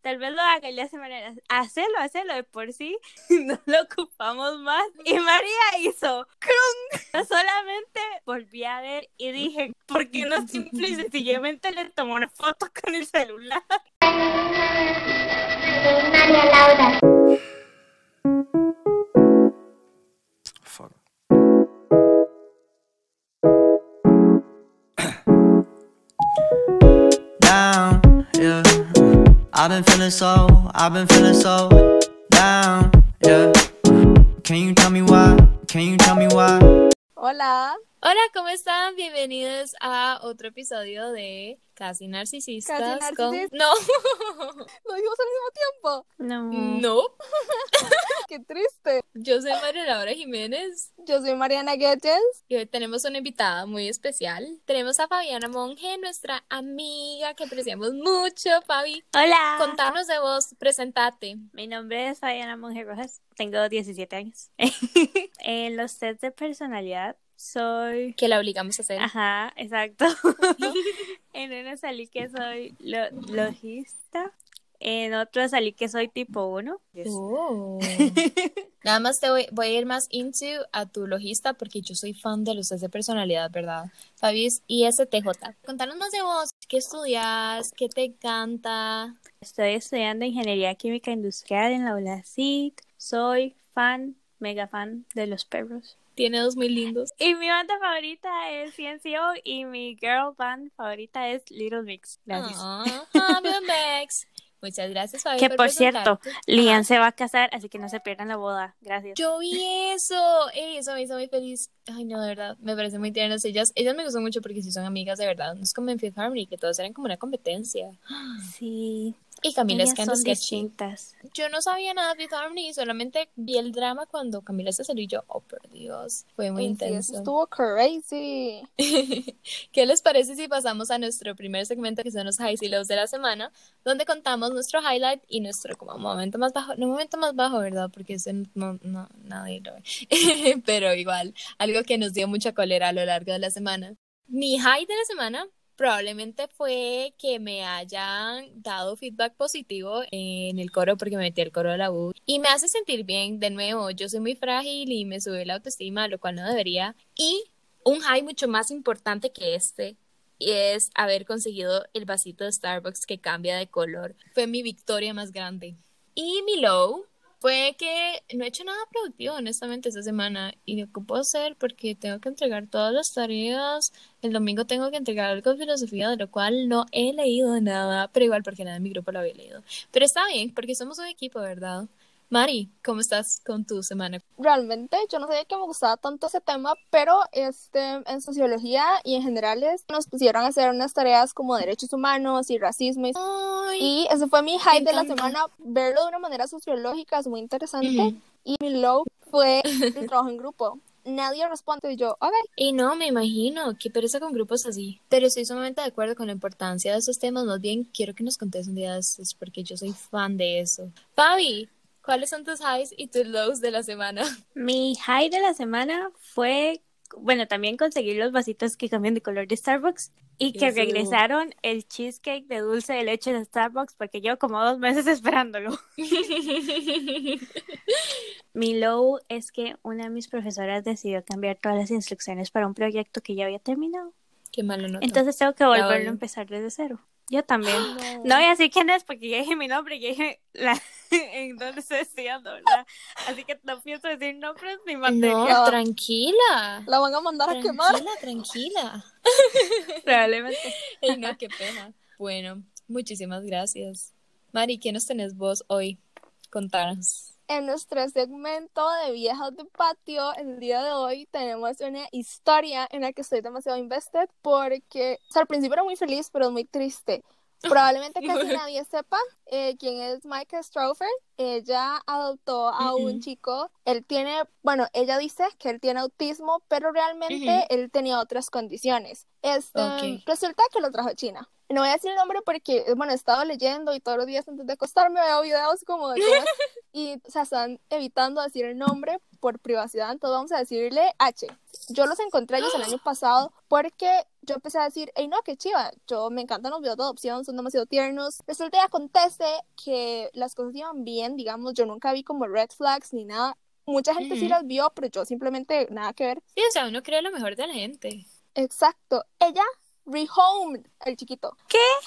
tal vez lo haga y le hace manera, hacelo, hacelo de por sí, no lo ocupamos más. Y María hizo. Yo solamente volví a ver y dije, ¿por qué no simple y sencillamente le tomó una foto con el celular? María Laura. I've been feeling so, I've been feeling so down, yeah. Can you tell me why? Can you tell me why? Hola, Hola, ¿cómo están? Bienvenidos a otro episodio de Casi Narcisistas. Casi con-. No, lo dijimos al mismo tiempo. No. no. Qué triste. Yo soy María Laura Jiménez Yo soy Mariana Guedes. y hoy tenemos una invitada muy especial. Tenemos a Fabiana Monge, nuestra amiga que apreciamos mucho. Fabi, Hola. contanos de vos, presentate. Mi nombre es Fabiana Monge Rojas, tengo 17 años. en los tests de personalidad soy... Que la obligamos a hacer. Ajá, exacto. en uno salí que soy lo- logista, en otro salí que soy tipo 1. Oh. Nada más te voy, voy a ir más into a tu logista porque yo soy fan de los test de personalidad, ¿verdad? Fabi es ISTJ. Contanos más de vos. ¿Qué estudias? ¿Qué te encanta? Estoy estudiando Ingeniería Química Industrial en la ULACIT. Soy fan, mega fan de los perros. Tiene dos muy lindos. Y mi banda favorita es CNCO y mi girl band favorita es Little Mix. Gracias. Max. Muchas gracias, Fabi. que por cierto. Lian se va a casar, así que no se pierdan la boda. Gracias. Yo vi eso. Ey, eso me hizo muy feliz. Ay, no, de verdad. Me parece muy tiernas ellas. Ellas me gustan mucho porque sí son amigas, de verdad. No es como en Fifth Harmony, que todos eran como una competencia. Sí. Y Camila es ellas que anda son distintas. Yo no sabía nada de Harmony, solamente vi el drama cuando Camila se salió y yo, oh, por Dios, fue muy sí, eso intenso. estuvo crazy. ¿Qué les parece si pasamos a nuestro primer segmento que son los highs y lows de la semana, donde contamos nuestro highlight y nuestro como momento más bajo, no momento más bajo, ¿verdad? Porque ese no, no nadie lo ve, pero igual, algo que nos dio mucha cólera a lo largo de la semana. Mi high de la semana probablemente fue que me hayan dado feedback positivo en el coro porque me metí al coro de la U y me hace sentir bien de nuevo. Yo soy muy frágil y me sube la autoestima, lo cual no debería. Y un high mucho más importante que este es haber conseguido el vasito de Starbucks que cambia de color. Fue mi victoria más grande. Y mi low fue que no he hecho nada productivo, honestamente, esta semana. Y lo ocupo hacer porque tengo que entregar todas las tareas. El domingo tengo que entregar algo de filosofía, de lo cual no he leído nada, pero igual porque nada en mi grupo lo había leído. Pero está bien, porque somos un equipo, ¿verdad? Mari, ¿cómo estás con tu semana? Realmente yo no sabía que me gustaba tanto ese tema, pero este, en sociología y en generales nos pusieron a hacer unas tareas como derechos humanos y racismo. y- Ay, Y ese fue mi high de la semana. Verlo de una manera sociológica es muy interesante. Ujú. Y mi low fue el trabajo en grupo. Nadie responde y yo, ok. Y no, me imagino, qué pereza con grupos así. Pero estoy sumamente de acuerdo con la importancia de esos temas. Más bien, quiero que nos contes un día de estos porque yo soy fan de eso. Fabi, ¿cuáles son tus highs y tus lows de la semana? Mi high de la semana fue, bueno, también conseguir los vasitos que cambian de color de Starbucks y que Eso. regresaron el cheesecake de dulce de leche de Starbucks porque llevo como dos meses esperándolo. Mi low es que una de mis profesoras decidió cambiar todas las instrucciones para un proyecto que ya había terminado. Qué malo nota. Entonces tengo que volverlo a empezar desde cero. Yo también. No. No voy a decir quién es porque ya dije mi nombre, ya dije la, en dónde estoy estudiando, ¿verdad? Así que no pienso decir nombres ni materia. no, tranquila. La van a mandar a quemar. Tranquila, tranquila. Probablemente. Ay, no, qué pena. Bueno, muchísimas gracias. Mari, ¿qué nos tenés vos hoy? Contanos. En nuestro segmento de viejas de patio, el día de hoy tenemos una historia en la que estoy demasiado invested porque o sea, al principio era muy feliz, pero es muy triste. Probablemente casi nadie sepa eh, quién es Micah Strofer. Ella adoptó a un Ujú. chico. Él tiene, bueno, ella dice que él tiene autismo, pero realmente Ujú. él tenía otras condiciones. Este, Ok. Resulta que lo trajo a China. No voy a decir el nombre porque, bueno, he estado leyendo y todos los días antes de acostarme veo videos como de es y o sea, están evitando decir el nombre por privacidad, entonces vamos a decirle H. Yo los encontré ellos el año pasado porque yo empecé a decir, hey, no, qué chiva, yo me encantan los videos de adopción, son demasiado tiernos. Resulta y acontece que las cosas iban bien, digamos, yo nunca vi como red flags ni nada. Mucha gente sí las vio, pero yo simplemente nada que ver. Sí, o sea, uno cree lo mejor de la gente. Exacto. Ella rehomed el chiquito.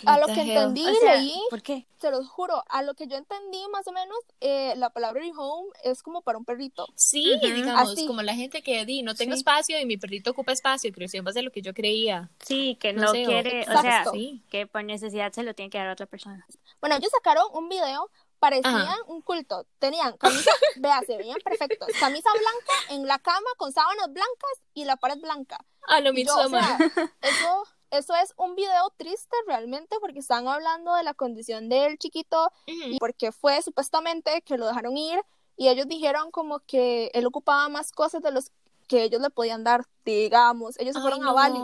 A What lo que entendí O sea, leí, ¿por qué? se los juro, a lo que yo entendí más o menos, eh, la palabra rehome es como para un perrito. Sí, digamos, Así. como la gente que di, no tengo Sí. espacio y mi perrito ocupa espacio, en base a lo que yo creía. Sí, que No no, sé, o- quiere, o sea, Sí. que por necesidad se lo tiene que dar a otra persona. Bueno, ellos sacaron un video, parecían Ajá. un culto. Tenían camisa, vea, se veían perfectos. Camisa blanca en la cama con sábanas blancas y la pared blanca. A lo yo, o sea, eso, eso es un video triste realmente porque están hablando de la condición del chiquito y porque fue supuestamente que lo dejaron ir y ellos dijeron como que él ocupaba más cosas de los que ellos le podían dar, digamos. Ellos se fueron a. Bali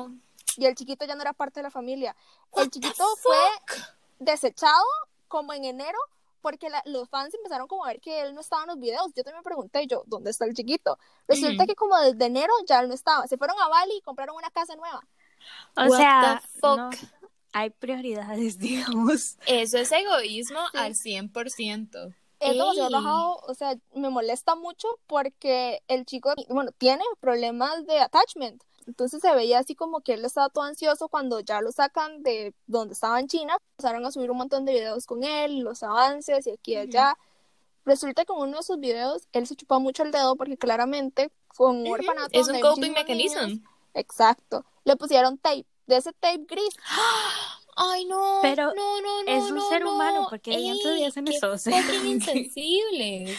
y el chiquito ya no era parte de la familia. El chiquito fue desechado como en enero porque la- los fans empezaron como a ver que él no estaba en los videos. Yo también me pregunté yo, ¿dónde está el chiquito? Resulta que como desde enero ya él no estaba. Se fueron a Bali y compraron una casa nueva. O What sea, the fuck? no, hay prioridades, digamos. Eso es egoísmo Sí. al 100%. Es demasiado Ey. rajado, o sea, me molesta mucho porque el chico, bueno, tiene problemas de attachment. Entonces se veía así como que él estaba todo ansioso cuando ya lo sacan de donde estaba en China. Empezaron a subir un montón de videos con él, los avances y aquí y allá. Resulta que en uno de sus videos él se chupó mucho el dedo porque claramente fue un orfanato. Es donde un hay coping mechanism. niños. Exacto. Le pusieron tape, de ese tape gris. Ay, no. Pero no, no, no, es un no, ser no. humano, ¿por qué diantres Ey, hacen eso? Fucking insensibles.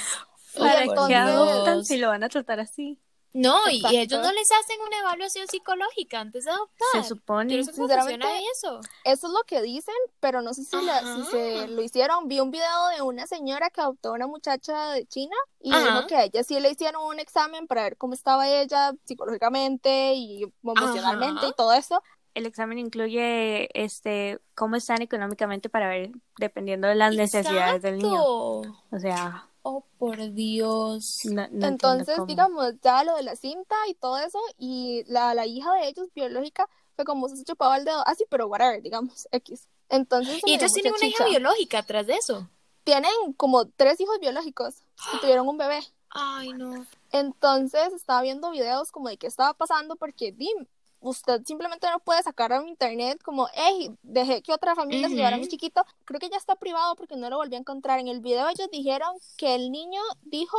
¿Para qué adoptan si lo van a tratar así? No, y, ellos no les hacen una evaluación psicológica antes de adoptar. Se supone. Sinceramente, funciona eso. Eso es lo que dicen, pero no sé si, la- si se lo hicieron. Vi un video de una señora que adoptó a una muchacha de China y Ajá. dijo que a ella sí le hicieron un examen para ver cómo estaba ella psicológicamente y emocionalmente Ajá. y todo eso. El examen incluye este cómo están económicamente para ver dependiendo de las necesidades del niño. O sea, Oh, por Dios. no, Entonces, digamos, ya lo de la cinta y todo eso, y la, la hija de ellos, biológica, fue como se chupaba el dedo, así, pero whatever, digamos, X. Entonces, Y dio ellos tienen una hija biológica atrás de eso. Tienen como tres hijos biológicos que tuvieron un bebé. Ay, no. Entonces estaba viendo videos como de qué estaba pasando porque di, usted simplemente no puede sacar a internet como, hey, dejé que otra familia se llevara a mi chiquito. Creo que ya está privado porque no lo volví a encontrar. En el video ellos dijeron que el niño dijo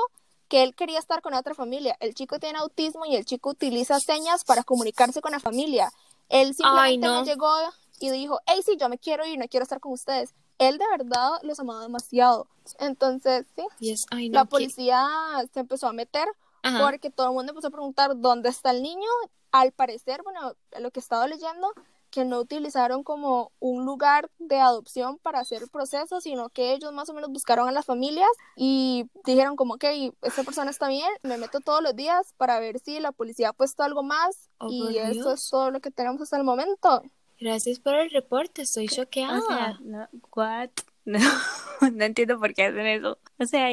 que él quería estar con otra familia. El chico tiene autismo y el chico utiliza señas para comunicarse con la familia. Él simplemente no. no llegó y dijo, hey, sí, yo me quiero ir, no quiero estar con ustedes. Él de verdad los amaba demasiado. Entonces, sí, Yes, ay, la policía se empezó a meter Ajá. porque todo el mundo empezó a preguntar dónde está el niño. Al parecer, bueno, lo que he estado leyendo, que no utilizaron como un lugar de adopción para hacer el proceso, sino que ellos más o menos buscaron a las familias y dijeron como que esta persona está bien, me meto todos los días para ver si la policía ha puesto algo más Oh, y eso Dios. es todo lo que tenemos hasta el momento. Gracias por el reporte, estoy choqueada. O sea, no, what? No, no entiendo por qué hacen eso. O sea,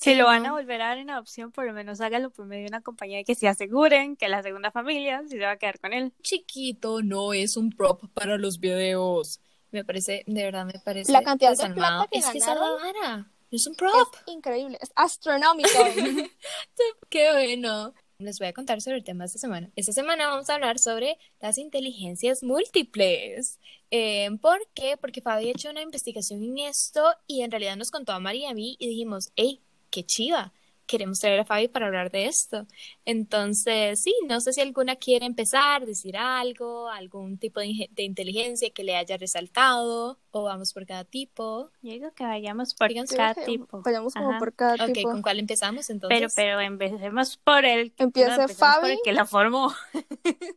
si lo van a volver a dar en adopción, por lo menos hágalo por medio de una compañía que se aseguren que la segunda familia sí se va a quedar con él. Chiquito no es un prop para los videos. Me parece, de verdad me parece La cantidad de plata que Es que es vara. No es un Es prop. increíble, es astronómico. Qué bueno. Les voy a contar sobre el tema de esta semana. Esta semana vamos a hablar sobre las inteligencias múltiples. Eh, ¿Por qué? Porque Fabi ha hecho una investigación en esto y en realidad nos contó a María y a mí y dijimos, hey, qué chiva. Queremos traer a Fabi para hablar de esto. Entonces, sí, no sé si alguna quiere empezar, decir algo, algún tipo de, inteligencia que le haya resaltado, o vamos por cada tipo. Yo digo que vayamos por Díganse, cada que tipo. Vayamos como Ajá. por cada Ok, tipo. ¿con cuál empezamos entonces? Pero, pero empecemos por el Empiece no, empecemos por Fabi. el que la formó.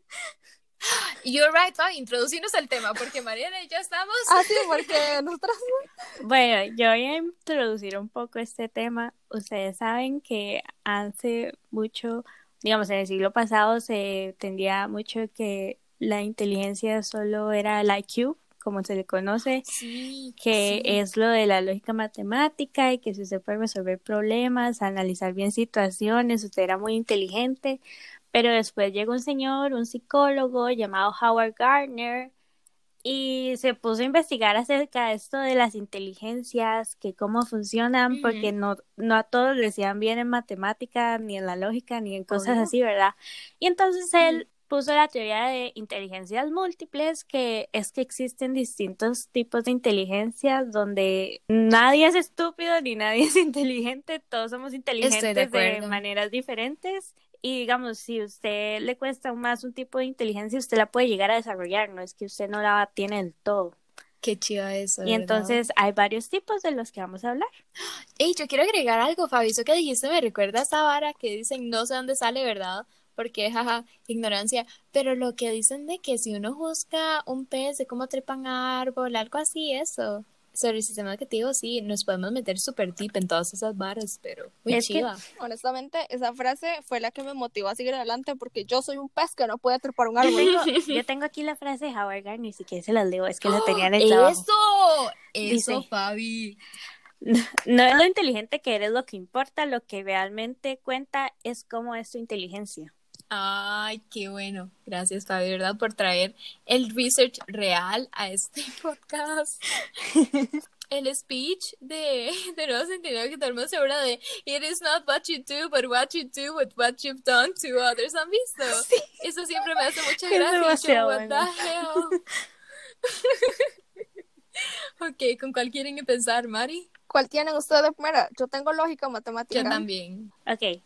You're right, Fabi, introducirnos al tema, porque Mariana y yo estamos... Ah, sí, porque nosotros Bueno, yo voy a introducir un poco este tema. Ustedes saben que hace mucho, digamos, en el siglo pasado se tendía mucho que la inteligencia solo era el IQ, como se le conoce, Sí, que sí. es lo de la lógica matemática y que si usted puede resolver problemas, analizar bien situaciones, usted era muy inteligente. Pero después llegó un señor, un psicólogo llamado Howard Gardner, y se puso a investigar acerca de esto de las inteligencias, que cómo funcionan, porque no, no a todos les iban bien en matemática, ni en la lógica, ni en cosas Obvio. así, ¿verdad? Y entonces él puso la teoría de inteligencias múltiples, que es que existen distintos tipos de inteligencias donde nadie es estúpido ni nadie es inteligente, todos somos inteligentes de, acuerdo. maneras diferentes. Y digamos, si a usted le cuesta más un tipo de inteligencia, usted la puede llegar a desarrollar, no es que usted no la tiene del todo. Qué chido eso. Y ¿verdad? entonces hay varios tipos de los que vamos a hablar. Ey, yo quiero agregar algo, Fabi. Eso que dijiste me recuerda a esa vara que dicen no sé dónde sale, ¿verdad? Porque, jaja, ignorancia. Pero lo que dicen de que si uno juzga un pez de cómo trepan árbol, algo así, eso. Sobre el sistema educativo, sí, nos podemos meter súper deep en todas esas varas, pero muy Es que- chiva. Honestamente, esa frase fue la que me motivó a seguir adelante porque yo soy un pez que no puede trepar un árbol. Tengo- yo tengo aquí la frase de Howard Gardner, ni siquiera se las leo, es que la tenía en el trabajo. ¡Eso! Eso, Dice- Fabi. No es lo inteligente que eres lo que importa, lo que realmente cuenta es cómo es tu inteligencia. Ay, qué bueno. Gracias, Fabi, ¿verdad? Por traer el research real a este podcast. El speech de, de Nuevo Centinela que todo el mundo se habla de It is not what you do, but what you do with what you've done to others. ¿Han visto? Eso siempre me hace mucha gracia. yo, demasiado what bueno. the hell? ok, ¿con cuál quieren empezar, Mari? ¿Cuál tienen ustedes de primera? Yo tengo lógica matemática. Yo también. Ok,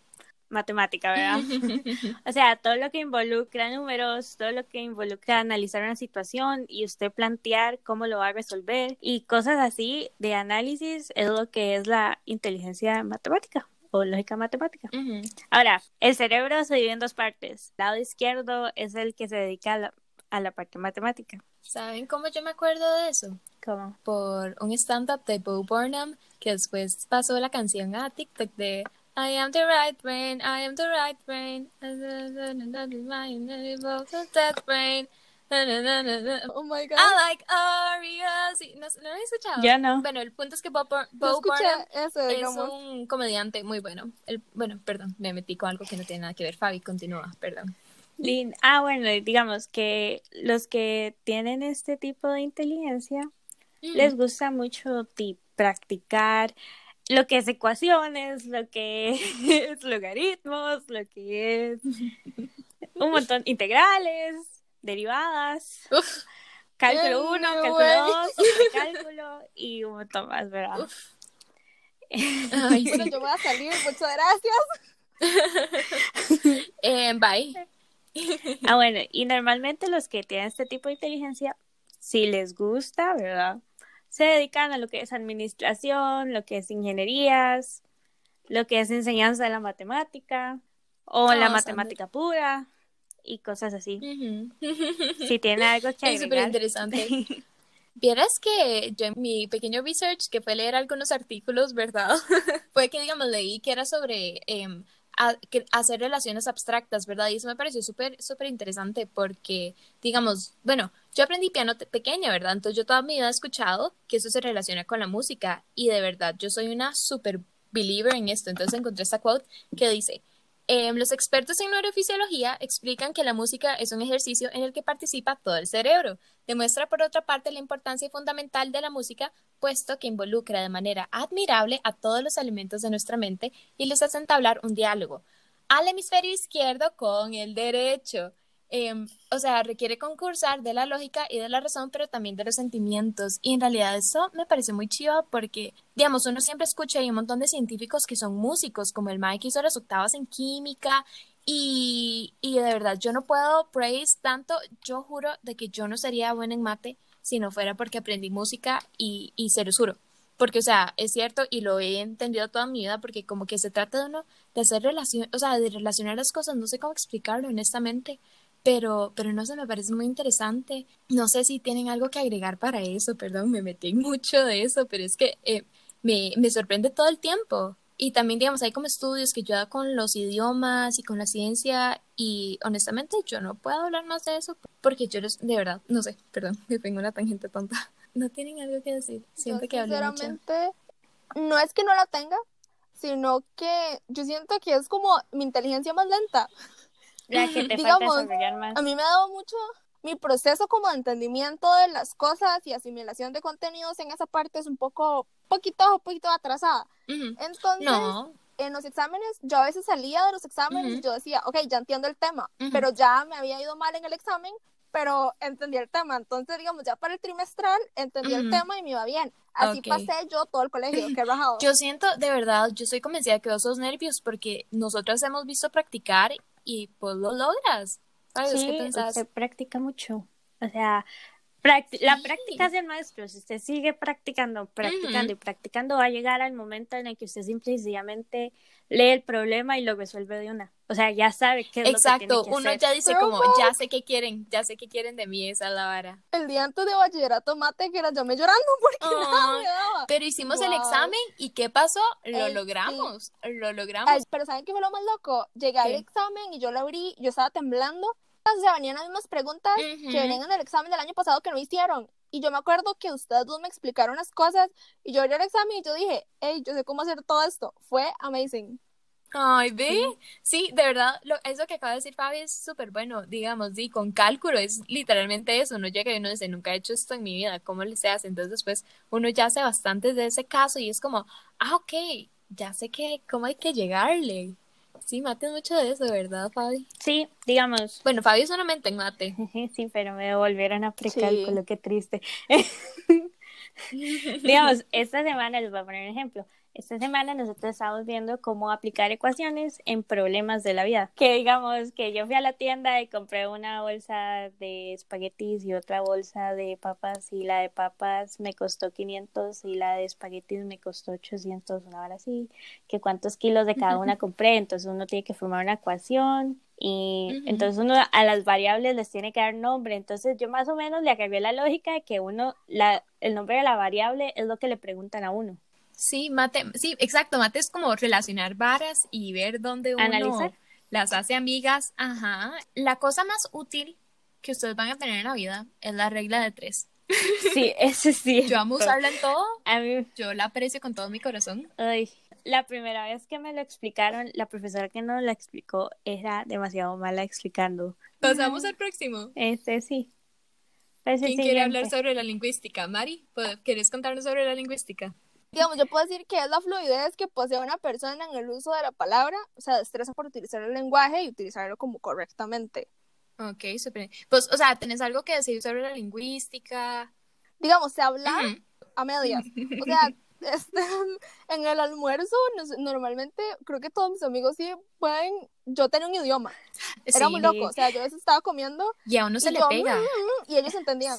matemática, ¿verdad? o sea, todo lo que involucra números, todo lo que involucra analizar una situación y usted plantear cómo lo va a resolver y cosas así de análisis es lo que es la inteligencia matemática o lógica matemática. Ahora, el cerebro se divide en dos partes. El lado izquierdo es el que se dedica a la, a la parte matemática. ¿Saben cómo yo me acuerdo de eso? ¿Cómo? por un stand-up de Bo Burnham que después pasó la canción a TikTok de I am the right brain, I am the right brain, that brain. Oh my god. I like. Y- ¿No, ¿no lo he escuchado? Yo no. Bueno, el punto es que Bo, Bur- Yo Bo Burnham eso, es digamos. un comediante muy bueno. El, bueno, perdón, me metí con algo que no tiene nada que ver. Fabi, continúa, perdón. Lin- Ah, bueno, digamos que los que tienen este tipo de inteligencia les gusta mucho ti- practicar lo que es ecuaciones, lo que es logaritmos, lo que es un montón integrales, derivadas, Uf, cálculo 1, Anyway. cálculo 2, cálculo y un montón más, ¿verdad? ay, Bueno, yo voy a salir, muchas gracias. Eh, bye. Ah, bueno, y normalmente los que tienen este tipo de inteligencia, si les gusta, ¿verdad? Se dedican a lo que es administración, lo que es ingenierías, lo que es enseñanza de la matemática o Ah, la Sandra. matemática pura y cosas así. Si tiene algo que Es súper interesante. Vieras que yo en mi pequeño research, que fue leer algunos artículos, ¿verdad? fue que, digamos, leí que era sobre em, hacer relaciones abstractas, ¿verdad? Y eso me pareció súper, súper interesante porque, digamos, bueno, yo aprendí piano pequeña, ¿verdad? Entonces yo toda mi vida he escuchado que eso se relaciona con la música y de verdad, yo soy una súper believer en esto. Entonces encontré esta quote que dice, Em, los expertos en neurofisiología explican que la música es un ejercicio en el que participa todo el cerebro. Demuestra, por otra parte, la importancia fundamental de la música, puesto que involucra de manera admirable a todos los elementos de nuestra mente y les hace entablar un diálogo al hemisferio izquierdo con el derecho. Em, o sea, requiere concursar de la lógica y de la razón, pero también de los sentimientos. Y en realidad eso me parece muy chido porque, digamos, uno siempre escucha hay un montón de científicos que son músicos, como el Mike hizo las octavas en química. Y, y de verdad, yo no puedo praise tanto. Yo juro de que yo no sería buena en mate si no fuera porque aprendí música y, y se los juro. Porque, o sea, es cierto y lo he entendido toda mi vida porque como que se trata de uno de hacer relación, o sea, de relacionar las cosas, no sé cómo explicarlo honestamente, pero, pero no sé, me parece muy interesante. No sé si tienen algo que agregar para eso, perdón, me metí mucho de eso, pero es que eh, me, me sorprende todo el tiempo. Y también, digamos, hay como estudios que ayudan con los idiomas y con la ciencia y honestamente yo no puedo hablar más de eso porque yo, los- de verdad, no sé, perdón, me tengo una tangente tonta. No tienen algo que decir, siento Yo, que hablé mucho. sinceramente, no es que no la tenga, sino que yo siento que es como mi inteligencia más lenta. La que te Digamos, falta desarrollar más. A mí me ha dado mucho mi proceso como de entendimiento de las cosas y asimilación de contenidos en esa parte es un poco, poquito, poquito atrasada. Ujú. Entonces, No, en los exámenes, yo a veces salía de los exámenes y Ujú. yo decía, ok, ya entiendo el tema, Ujú. pero ya me había ido mal en el examen, pero entendí el tema. Entonces, digamos, ya para el trimestral entendí el tema y me iba bien. Así Ok. pasé yo todo el colegio, qué rajado. yo siento, de verdad, yo estoy convencida que vos sos nervios porque nosotras hemos visto practicar y pues lo logras. ¿Sabes Sí, qué pensás? usted practica mucho. O sea, la práctica es el maestro. Si usted sigue practicando, practicando y practicando, va a llegar al momento en el que usted simple y sencillamente lee el problema y lo resuelve de una. O sea, ya sabe qué es lo que Exacto, tiene que uno hacer. ya dice Pero como, ya sé qué quieren, ya sé qué quieren de mí, esa es la vara. El día antes de bachillerato mate, que era yo me llorando porque nada me daba. Pero hicimos el examen y ¿qué pasó? Lo sí. logramos, lo logramos. Ay, pero ¿saben qué fue lo más loco? Llegué al ¿Qué? examen y yo lo abrí, yo estaba temblando. O sea, venían las mismas preguntas Ujú. que venían en el examen del año pasado que no hicieron. Y yo me acuerdo que ustedes dos me explicaron las cosas y yo abrí el examen y yo dije, hey, yo sé cómo hacer todo esto. Fue amazing. Ay, ve, sí, de verdad, lo, eso que acaba de decir Fabi es súper bueno, digamos, sí, con cálculo es literalmente eso, uno llega y uno dice, nunca he hecho esto en mi vida, ¿cómo le se hace? Entonces después uno ya hace bastante de ese caso y es como, ah, ok, ya sé que, cómo hay que llegarle. Sí, mate es mucho de eso, ¿verdad, Fabi? Sí, digamos. Bueno, Fabi solamente en mate. Sí, pero me devolvieron a precálculo, Sí. qué triste. Digamos, esta semana les voy a poner un ejemplo. Esta semana nosotros estamos viendo cómo aplicar ecuaciones en problemas de la vida. Que digamos que yo fui a la tienda y compré una bolsa de espaguetis y otra bolsa de papas y la de papas me costó 500 y la de espaguetis me costó 800, una hora así. Que cuántos kilos de cada una compré, entonces uno tiene que formar una ecuación y entonces uno a las variables les tiene que dar nombre. Entonces yo más o menos le agarré la lógica de que uno, la, el nombre de la variable es lo que le preguntan a uno. Sí, mate, sí, exacto, mate es como relacionar varas y ver dónde uno Analizar. las hace amigas. Ajá. La cosa más útil que ustedes van a tener en la vida es la regla de tres. Sí, ese sí. Yo amo usarla en todo, A mí, yo la aprecio con todo mi corazón. ay, la primera vez que me lo explicaron, la profesora que nos la explicó era demasiado mala explicando. Pasamos al próximo. Este sí. Pues ¿Quién quiere hablar sobre la lingüística? Mari, ¿pod- ¿quieres contarnos sobre la lingüística? Digamos, yo puedo decir que es la fluidez que posee una persona en el uso de la palabra, o sea, destreza por utilizar el lenguaje y utilizarlo como correctamente. Ok, súper. Pues, o sea, ¿tenés algo que decir sobre la lingüística? Digamos, se hablar Ujú. a medias. O sea, este, en el almuerzo, nos- normalmente creo que todos mis amigos sí pueden. Yo tenía un idioma, era Sí, muy loco. O sea, yo a veces estaba comiendo y a uno se le yo, pega. "Mm, mm", y ellos entendían.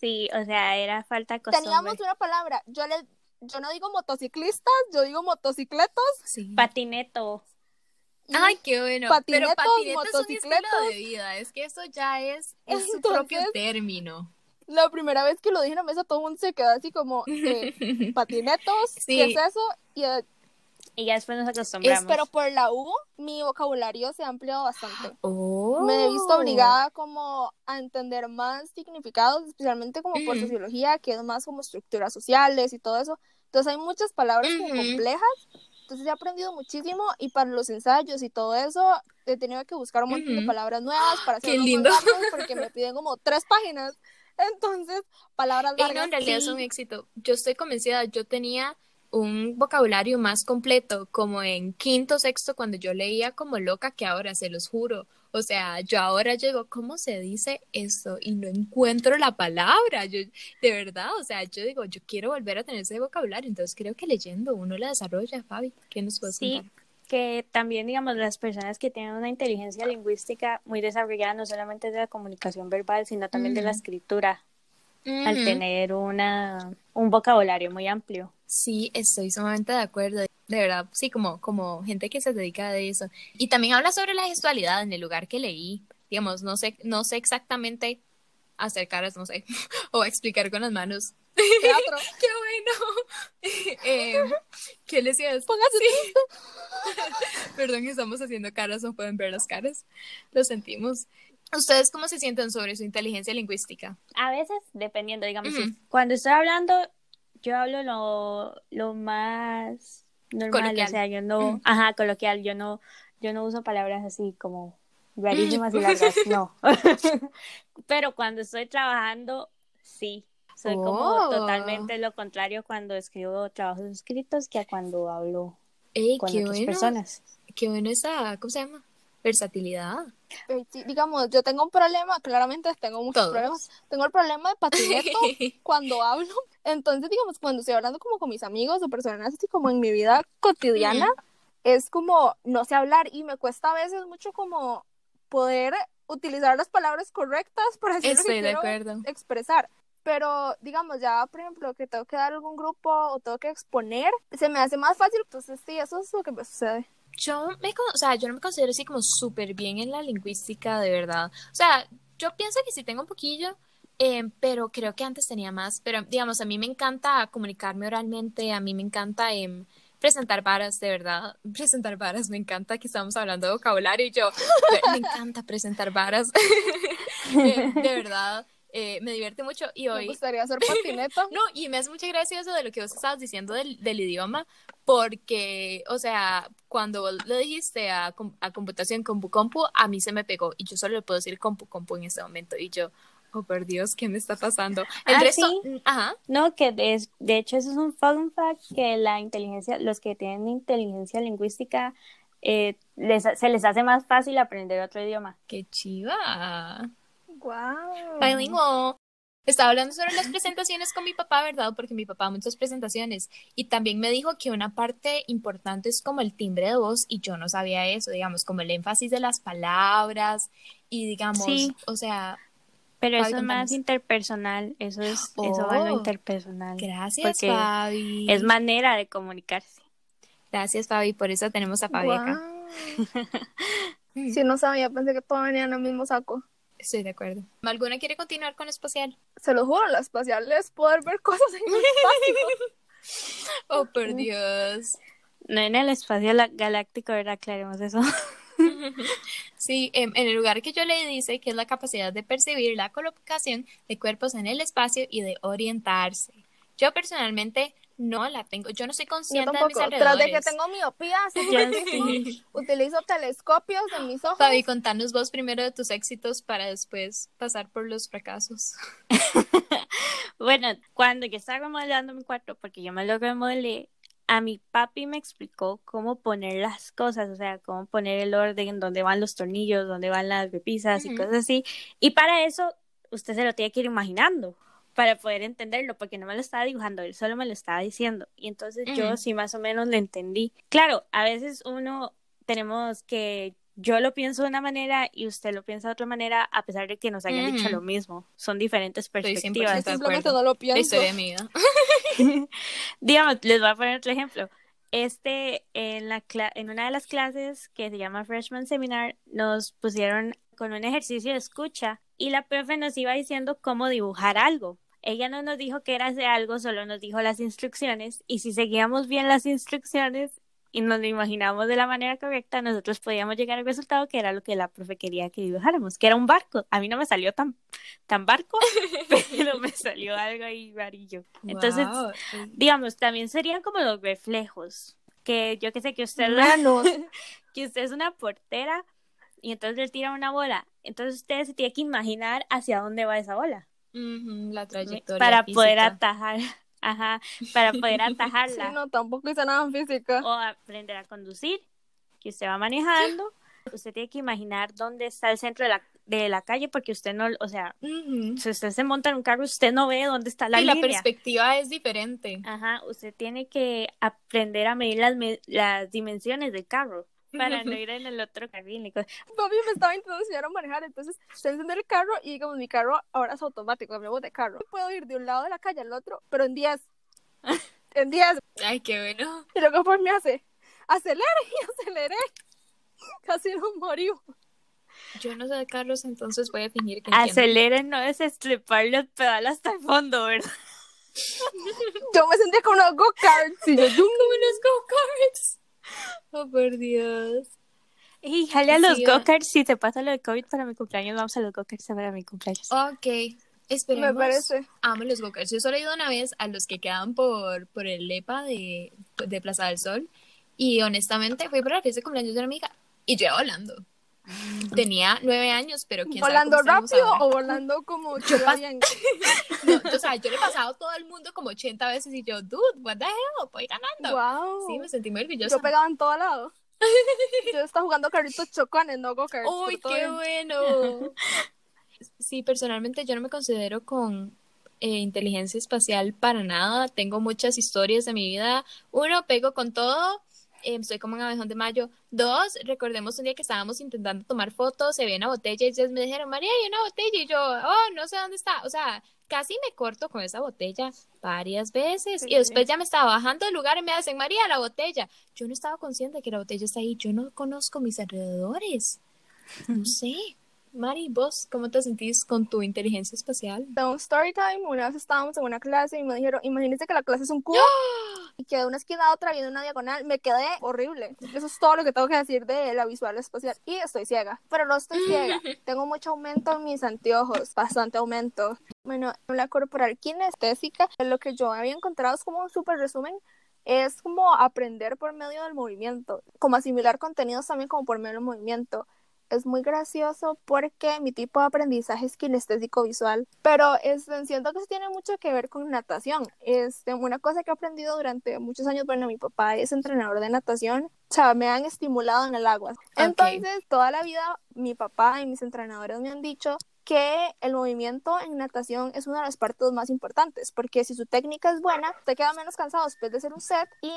Sí, o sea, era falta de costumbre. Teníamos una palabra, yo le, yo no digo motociclistas, yo digo motocicletos. Sí. Patineto. y- Ay, qué bueno. Pero patinetos, patineto es un de vida. Es que eso ya es, es su Entonces- propio término. La primera vez que lo dije en la mesa, todo el mundo se quedó así como, eh, patinetos, Sí. ¿qué es eso? Y, eh, Y ya después nos acostumbramos. pero por la U, mi vocabulario se ha ampliado bastante. Oh. Me he visto obligada como a entender más significados, especialmente como por Ujú. sociología, que es más como estructuras sociales y todo eso. Entonces hay muchas palabras como complejas. Entonces he aprendido muchísimo y para los ensayos y todo eso he tenido que buscar un montón de palabras nuevas para más lindo. porque me piden como tres páginas. Entonces, palabras no, largas. en realidad es un éxito. Yo estoy convencida, yo tenía un vocabulario más completo, como en quinto, sexto, cuando yo leía como loca, que ahora se los juro. O sea, yo ahora llego, ¿cómo se dice esto? Y no encuentro la palabra. Yo, de verdad, o sea, yo digo, yo quiero volver a tener ese vocabulario. Entonces creo que leyendo uno la desarrolla, Fabi. ¿Qué nos puedes Sí, contar? que también, digamos, las personas que tienen una inteligencia lingüística muy desarrollada, no solamente de la comunicación verbal, sino también de la Ujú. escritura, al tener una, un vocabulario muy amplio. Sí, estoy sumamente de acuerdo. De verdad, sí, como, como gente que se dedica a eso. Y también habla sobre la gestualidad en el lugar que leí. Digamos, no sé, no sé exactamente hacer caras, no sé, o explicar con las manos. Teatro. ¡Qué bueno! Eh, ¿qué les decía? Póngase Perdón, estamos haciendo caras, no pueden ver las caras. Lo sentimos. ¿Ustedes cómo se sienten sobre su inteligencia lingüística? A veces, dependiendo, digamos, cuando estoy hablando, yo hablo lo, lo más normal, Coloquial. o sea, yo no, Mm. ajá, coloquial, yo no, yo no uso palabras así como rarísimas y largas, no. Pero cuando estoy trabajando, sí. Soy como Oh. totalmente lo contrario cuando escribo trabajos escritos que a cuando hablo Ey, con qué otras bueno. personas. Qué bueno esa, ¿cómo se llama? Versatilidad. Sí, digamos, yo tengo un problema, claramente tengo muchos Todos. problemas. Tengo el problema de patineto cuando hablo. Entonces, digamos, cuando estoy hablando como con mis amigos o personas así como en mi vida cotidiana, es como no sé hablar y me cuesta a veces mucho como poder utilizar las palabras correctas para decir lo que Estoy de quiero acuerdo. expresar. Pero, digamos, ya, por ejemplo, que tengo que dar algún grupo o tengo que exponer, se me hace más fácil. Entonces, sí, eso es lo que me sucede. Yo me, o sea, yo no me considero así como súper bien en la lingüística, de verdad. O sea, yo pienso que sí tengo un poquillo, eh, pero creo que antes tenía más. Pero, digamos, a mí me encanta comunicarme oralmente, a mí me encanta em, presentar varas, de verdad. Presentar varas, me encanta que estamos hablando de vocabulario y yo, me encanta presentar varas. Eh, de verdad, eh, me divierte mucho y Me hoy... gustaría hacer patineta. No, y me hace mucha gracia eso de lo que vos estabas diciendo del, del idioma, porque, o sea, cuando vos le dijiste a, a computación compu compu, a mí se me pegó y yo solo le puedo decir compu compu en este momento y yo, oh por Dios, ¿qué me está pasando? El Ah, resto, ¿sí? mm, ajá, No, que de, de hecho eso es un fun fact que la inteligencia, los que tienen inteligencia lingüística, eh, les, se les hace más fácil aprender otro idioma. qué chiva. Wow. Bilingual. Estaba hablando sobre las presentaciones con mi papá, ¿verdad? Porque mi papá muchas presentaciones y también me dijo que una parte importante es como el timbre de voz y yo no sabía eso, digamos, como el énfasis de las palabras y digamos, Sí. o sea, Pero Fabi, eso es más interpersonal, eso es, eso va lo Oh, interpersonal. gracias Fabi. Es manera de comunicarse. Gracias Fabi, por eso tenemos a Fabi acá. Si no sabía, pensé que todo venía en el mismo saco. Estoy de acuerdo. ¿Alguna quiere continuar con espacial? Se lo juro, la espacial es poder ver cosas en el espacio. Oh, por Dios. No en el espacio galáctico, ¿verdad? Aclaremos eso. Sí, em, en el lugar que yo le dice que es la capacidad de percibir la colocación de cuerpos en el espacio y de orientarse. Yo personalmente no la tengo, yo no soy Yo consciente de mis tampoco. Tras de que alrededores. tengo miopía, sí, utilizo, telescopios en mis ojos. Fabi, contanos vos primero de tus éxitos para después pasar por los fracasos. Bueno, cuando yo estaba remodelando mi cuarto, porque yo me lo remodelé, a mi papi me explicó cómo poner las cosas, o sea, cómo poner el orden, dónde van los tornillos, dónde van las repisas y cosas así. Y para eso, usted se lo tiene que ir imaginando para poder entenderlo, porque no me lo estaba dibujando, él solo me lo estaba diciendo. Y entonces yo sí más o menos lo entendí. Claro, a veces uno tenemos que yo lo pienso de una manera y usted lo piensa de otra manera, a pesar de que nos hayan dicho lo mismo. Son diferentes Estoy 100% perspectivas. de Simplemente no lo pienso. mi vida. Digamos, les voy a poner otro ejemplo. Este, en, la cla- en una de las clases que se llama Freshman Seminar, nos pusieron con un ejercicio de escucha y la profe nos iba diciendo cómo dibujar algo. Ella no nos dijo que era ese algo, solo nos dijo las instrucciones y si seguíamos bien las instrucciones y nos lo imaginamos de la manera correcta, nosotros podíamos llegar al resultado que era lo que la profe quería que dibujáramos, que era un barco. A mí no me salió tan, tan barco, pero me salió algo ahí varillo. Entonces, Wow. digamos, también serían como los reflejos. Que yo que sé que usted, Manos. que usted es una portera y entonces le tira una bola. Entonces usted se tiene que imaginar hacia dónde va esa bola. La trayectoria Para poder atajar. Ajá, para poder Sí, atajarla. no, tampoco hice nada física. O aprender a conducir, que usted va manejando. Usted tiene que imaginar dónde está el centro de la, de la calle porque usted no, o sea, si usted se monta en un carro, usted no ve dónde está la Y la perspectiva es diferente. Ajá, usted tiene que aprender a medir las, las dimensiones del carro para no ir en el otro carril. y cosas. Papi me estaba intentando enseñar a manejar, entonces se enciende el carro y digamos, mi carro ahora es automático, cambiamos de carro. Puedo ir de un lado de la calle al otro, pero en 10. En 10. Ay, qué bueno. Y luego pues me hace, acelere y aceleré. Casi nos morimos. Yo no sé de carros, entonces voy a fingir que. Aceleren, no es estripar los pedales hasta el fondo, ¿verdad? Yo me sentía como unos go-karts y yo. Como los go-karts. Oh, por Dios. Y jale a los Sí, va. go-karts, si te pasa lo de COVID para mi cumpleaños, vamos a los go-karts para mi cumpleaños. Ok. Esperemos. me parece. Amo los go-karts. Yo solo he ido una vez a los que quedan por, por el LEPA de, de Plaza del Sol. Y honestamente fui por la fiesta de cumpleaños de una amiga y yo iba volando. Tenía nueve años, pero quién ¿Volando rápido ahora. o volando como bien? No, o sea, yo le he pasado a todo el mundo como 80 veces y yo, dude, what the hell, voy ganando. Wow. Sí, me sentí muy orgullosa. Yo pegaba en todo lado. Yo estaba jugando carritos chocones, no go-karts. ¡Uy, pero todo qué bien. bueno! Sí, personalmente yo no me considero con eh, inteligencia espacial para nada. Tengo muchas historias de mi vida. Uno, pego con todo. Eh, soy como un abejón de mayo. Dos, recordemos un día que estábamos intentando tomar fotos, se ve una botella y ellos me dijeron, María, hay una botella. Y yo, oh, no sé dónde está. O sea, casi me corto con esa botella varias veces. Sí. Y después ya me estaba bajando del lugar y me dicen, María, la botella. Yo no estaba consciente de que la botella está ahí. Yo no conozco mis alrededores. No sé. Mari, vos, ¿cómo te sentís con tu inteligencia espacial? Tengo un story time. Una vez estábamos en una clase y me dijeron, imagínense que la clase es un cubo y que de una esquina a otra viene una diagonal. Me quedé horrible. Eso es todo lo que tengo que decir de la visual espacial. Y estoy ciega. Pero no estoy ciega. Tengo mucho aumento en mis anteojos. Bastante aumento. Bueno, en la corporal kinestésica, lo que yo había encontrado es como un súper resumen. Es como aprender por medio del movimiento. Como asimilar contenidos también como por medio del movimiento es muy gracioso porque mi tipo de aprendizaje es kinestésico visual, pero este, siento que eso tiene mucho que ver con natación. Este, una cosa que he aprendido durante muchos años, bueno, mi papá es entrenador de natación, o sea, me han estimulado en el agua. Entonces, toda la vida mi papá y mis entrenadores me han dicho que el movimiento en natación es una de las partes más importantes, porque si su técnica es buena, te queda menos cansado después de hacer un set y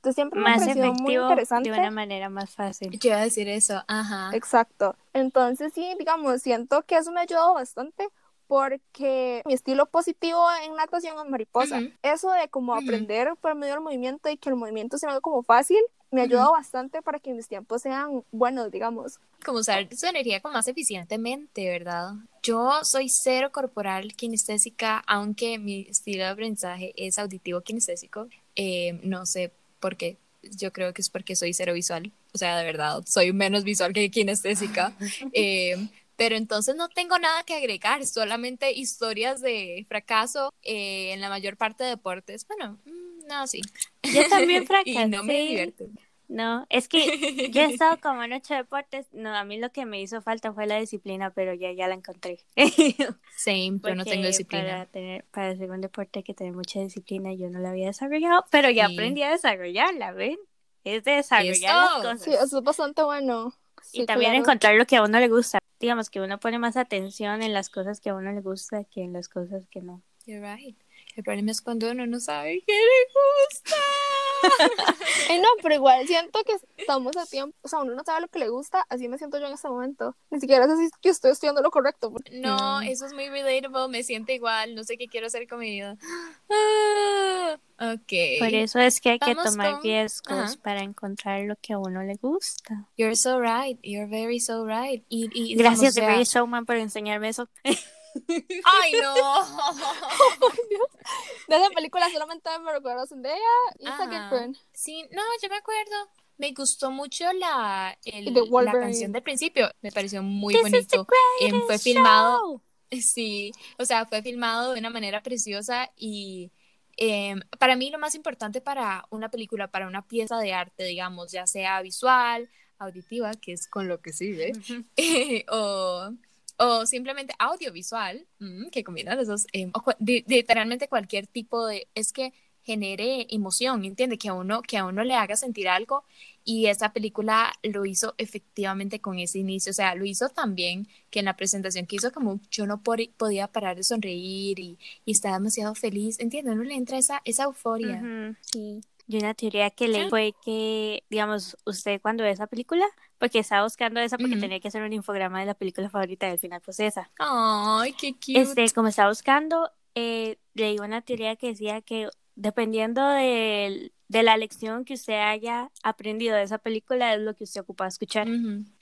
te siempre me ha Más parecido muy efectivo interesante. de una manera más fácil. Yo iba a decir eso, ajá. Exacto. Entonces sí, digamos, siento que eso me ha ayudado bastante porque mi estilo positivo en natación es mariposa. Ujú. Eso de como Ujú. aprender por medio del movimiento y que el movimiento se me haga como fácil, me ha ayudado bastante para que mis tiempos sean buenos, digamos. Como usar su energía como más eficientemente, ¿verdad? Yo soy cero corporal kinestésica, aunque mi estilo de aprendizaje es auditivo kinestésico. Eh, no sé por qué. Yo creo que es porque soy cero visual. O sea, de verdad, soy menos visual que kinestésica. Eh, pero entonces no tengo nada que agregar, solamente historias de fracaso eh, en la mayor parte de deportes. Bueno, mm, no, sí. Yo también y no me fracasé. divierte. No, es que yo he estado como en ocho deportes. No, a mí lo que me hizo falta fue la disciplina, pero ya, ya la encontré. Same, pero no tengo disciplina. Para, tener, para hacer un deporte hay que tener mucha disciplina. Yo no la había desarrollado, pero ya Sí. aprendí a desarrollarla, ¿ven? Es de desarrollar Eso. las cosas. Sí, eso es bastante bueno. y Sí, también claro. encontrar lo que a uno le gusta. Digamos que uno pone más atención en las cosas que a uno le gusta que en las cosas que no. You're right. El problema es cuando uno no sabe qué le gusta. Ay, no, pero igual siento que estamos a tiempo, o sea, uno no sabe lo que le gusta, así me siento yo en este momento. Ni siquiera sé si que estoy estudiando lo correcto. porque- No, eso es muy relatable. Me siento igual. No sé qué quiero hacer con mi vida. Ah, ok. Por eso es que hay que Vamos tomar con- riesgos Ajá. para encontrar lo que a uno le gusta. You're so right. You're very so right. Y, y, Gracias, vea- Showman, por enseñarme eso. Ay, no. De esa película solamente me recuerdo Zendaya y. Zac. Sí, no, yo me acuerdo. Me gustó mucho la, el- la canción del principio. Me pareció muy This bonito. Em, fue filmado. show. Sí, o sea, fue filmado de una manera preciosa y em, para mí lo más importante para una película, para una pieza de arte, digamos, ya sea visual, auditiva, que es con lo que sirve, o, o simplemente audiovisual, mm, que combina los dos, em, literalmente cualquier tipo de, es que genere emoción, ¿entiende? Que a uno, que a uno le haga sentir algo y esa película lo hizo efectivamente con ese inicio, o sea, lo hizo también que en la presentación que hizo como yo no podía parar de sonreír y, y estaba demasiado feliz, ¿entiendes? No le entra esa, esa euforia. Sí. Y una teoría que leí fue que, digamos, usted cuando ve esa película, porque estaba buscando esa porque tenía que hacer un infograma de la película favorita y al final pues esa. Ay, qué cute. Este, como estaba buscando, eh, leí una teoría que decía que dependiendo del- de, la lección que usted haya aprendido de esa película es lo que usted ocupa escuchar.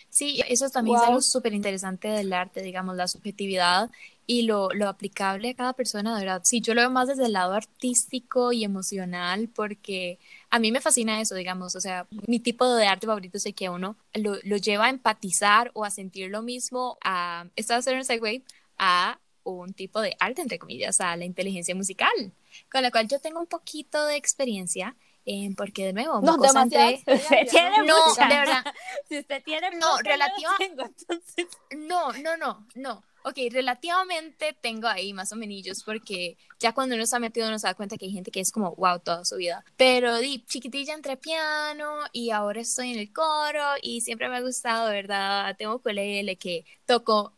Sí, eso también es algo súper interesante del arte, digamos, la subjetividad y lo, lo aplicable a cada persona, de verdad. Sí, yo lo veo más desde el lado artístico y emocional, porque a mí me fascina eso, digamos, o sea, mi tipo de arte favorito es el que uno lo, lo lleva a empatizar o a sentir lo mismo, a, esto va a ser un segue, a un tipo de arte, entre comillas, a la inteligencia musical, con la cual yo tengo un poquito de experiencia eh, porque de nuevo, No, entré- experiencia, tiene No, mucha. de verdad, Si usted tiene No, relativa- No, no, no, no. Ok, relativamente tengo ahí más o menos porque ya cuando uno está metido uno se da cuenta que hay gente que es como wow toda su vida. Pero di, chiquitilla entré piano y ahora estoy en el coro y siempre me ha gustado, ¿verdad? Tengo ukulele que toco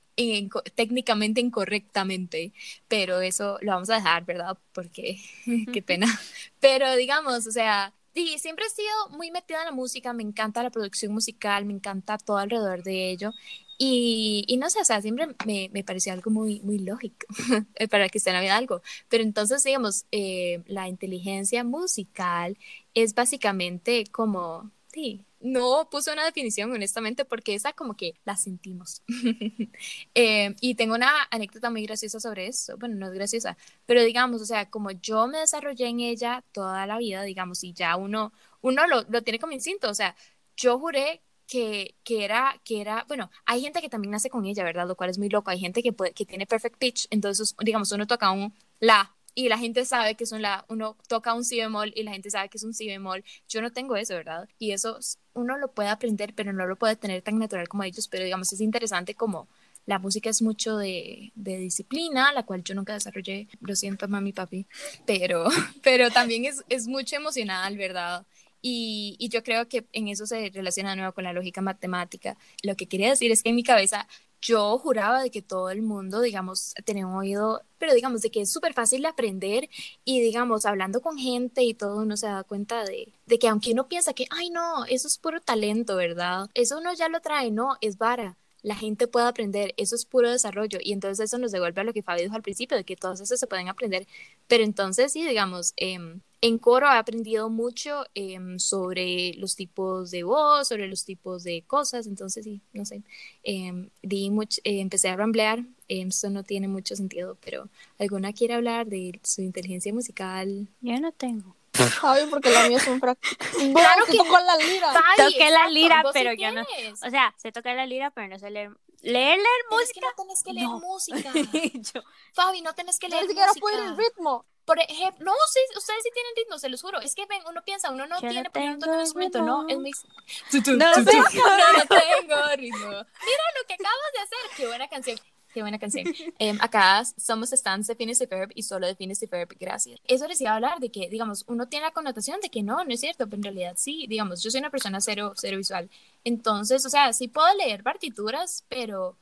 técnicamente incorrectamente, pero eso lo vamos a dejar, ¿verdad? Porque qué pena. Pero digamos, o sea, sí, siempre he sido muy metida en la música, me encanta la producción musical, me encanta todo alrededor de ello. Y, y no sé, o sea, siempre me, me pareció algo muy, muy lógico eh, para que esté en la vida algo. Pero entonces, digamos, eh, la inteligencia musical es básicamente como, sí, no puse una definición honestamente porque esa como que la sentimos. Eh, y tengo una anécdota muy graciosa sobre eso. Bueno, no es graciosa, pero digamos, o sea, como yo me desarrollé en ella toda la vida, digamos, y ya uno, uno lo, lo tiene como instinto, o sea, yo juré que, que era, que era, bueno, hay gente que también nace con ella, ¿verdad? Lo cual es muy loco. Hay gente que, puede, que tiene perfect pitch, entonces, digamos, uno toca un la y la gente sabe que es un la, uno toca un si bemol y la gente sabe que es un si bemol. Yo no tengo eso, ¿verdad? Y eso uno lo puede aprender, pero no lo puede tener tan natural como ellos, pero digamos, es interesante como la música es mucho de, de disciplina, la cual yo nunca desarrollé, lo siento, mami, papi, pero, pero también es, es mucho emocional, ¿verdad? Y, y yo creo que en eso se relaciona de nuevo con la lógica matemática. Lo que quería decir es que en mi cabeza yo juraba de que todo el mundo, digamos, tenía un oído, pero digamos, de que es súper fácil de aprender y digamos, hablando con gente y todo, uno se da cuenta de, de que aunque uno piensa que, ay, no, eso es puro talento, ¿verdad? Eso uno ya lo trae, no, es vara. La gente puede aprender, eso es puro desarrollo y entonces eso nos devuelve a lo que Fabi dijo al principio, de que todas esas se pueden aprender, pero entonces sí, digamos, em, en coro he aprendido mucho em, sobre los tipos de voz, sobre los tipos de cosas, entonces sí, no sé, em, di much- eh, empecé a ramblear, em, esto no tiene mucho sentido, pero ¿alguna quiere hablar de su inteligencia musical? yo no tengo. Javi, porque la mía es un fracaso. Claro que tocó la lira. Fabi, Toqué la lira, vos sí pero yo no-. O sea, sé tocar la lira, pero no sé leer. Leer, leer Pero es que música. no tenés que leer No. música. Yo- Fabi, no tenés que leer ni siquiera música. puedo ir el ritmo. Por ejemplo, no, sí, ustedes sí tienen ritmo, se los juro. Es que ven, uno piensa, uno no Yo tiene, no tengo instrumento, no, es. No no, sé. no tengo ritmo. Mira lo que acabas de hacer, qué buena canción. Qué buena canción. Em, acá somos stands de Phineas y Ferb y solo de Phineas y Ferb, gracias. Eso les iba a hablar de que, digamos, uno tiene la connotación de que no, no es cierto, pero en realidad sí, digamos, yo soy una persona cero, cero visual. Entonces, o sea, sí puedo leer partituras, pero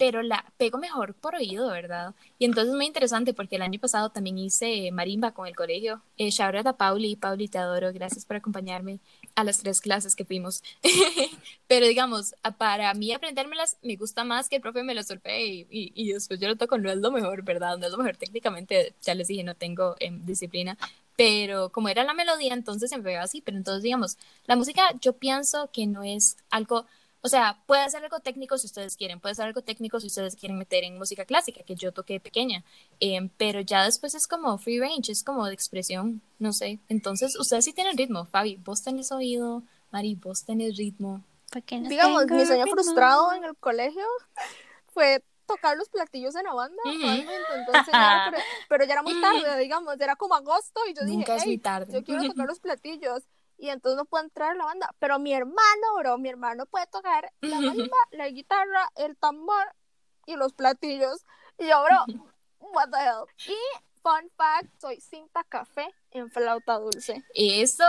pero la pego mejor por oído, ¿verdad? Y entonces es muy interesante porque el año pasado también hice marimba con el colegio. Eh, shout out a Pauli, Pauli, te adoro, gracias por acompañarme a las tres clases que fuimos. pero digamos, para mí aprendérmelas me gusta más que el profe me lo solfee y, y, y después yo lo toco, no es lo mejor, ¿verdad? No es lo mejor técnicamente, ya les dije, no tengo em, disciplina. Pero como era la melodía, entonces se me pegaba así. Pero entonces, digamos, la música yo pienso que no es algo o sea, puede ser algo técnico si ustedes quieren, puede ser algo técnico si ustedes quieren meter en música clásica, que yo toqué de pequeña, Em, pero ya después es como free range, es como de expresión, no sé. Entonces, ustedes sí tienen ritmo, Fabi, vos tenés oído, Mari, vos tenés ritmo. no Digamos, mi sueño ritmo. frustrado en el colegio fue tocar los platillos en la banda. Entonces, pero, pero ya era muy tarde, digamos, era como agosto y yo Nunca es dije, muy "Ey, tarde. yo quiero tocar los platillos. Y entonces no puedo entrar a la banda. Pero mi hermano, bro, mi hermano puede tocar la marimba, la guitarra, el tambor y los platillos. Y yo, bro, what the hell. Y fun fact, soy cinta café en flauta dulce. ¡Eso!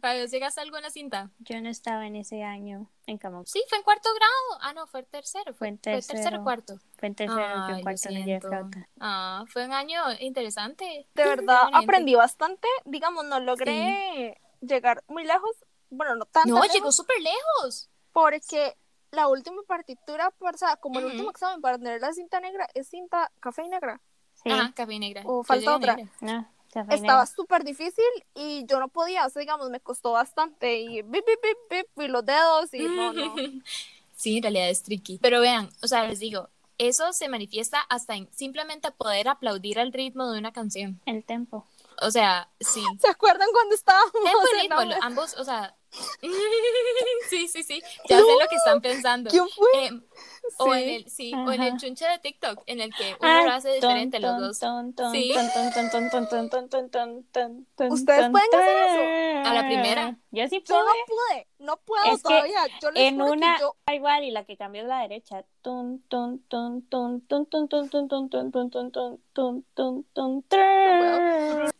Fabi, ¿vos ¿llegaste a alguna cinta? Yo no estaba en ese año en Camau. Sí, fue en cuarto grado. Ah, no, fue en tercero. Fue en Fue tercero tercero. o cuarto. Fue en tercero, yo en lo cuarto no llevé siento. flauta. Ah, fue un año interesante. De verdad, aprendí bastante. Digamos, no logré llegar muy lejos. Bueno, no tanto. No, llegó súper lejos. Porque la última partitura, o sea, como el último examen para tener la cinta negra, es cinta café y negra. Sí. Ajá, café y negra. O falta otra. negra. No, café Estaba súper difícil y yo no podía, o sea, digamos, me costó bastante. Y bip, bip, bip, bip, y los dedos y no, no. Sí, en realidad es tricky. Pero vean, o sea, les digo, eso se manifiesta hasta en simplemente poder aplaudir al ritmo de una canción. El tempo. O sea, sí. ¿Se acuerdan cuando estábamos Tempo y ritmo, ambos, o sea, sí, sí, sí. Ya sé lo que están pensando. ¿Quién fue? Em, o en Sí. el, sí, o en el Ajá. chunche de TikTok, en el que uno Ah, lo hace diferente ton, los dos. ton, ton, Sí. ton, ton, ton, ton, ton, ton, ton, ton, ton, ton, ton, ¿Ustedes ton, pueden hacer eso? ton. A la primera. Yo sí Yo puedo. no pude, no puedo Es que todavía. Yo les En que una yo- igual y la que cambia es la derecha. Tun, tun, tun, tun, tun, tun, tun, tun, tun, tun, tun, tun, tun, tun, tun, tun, tun.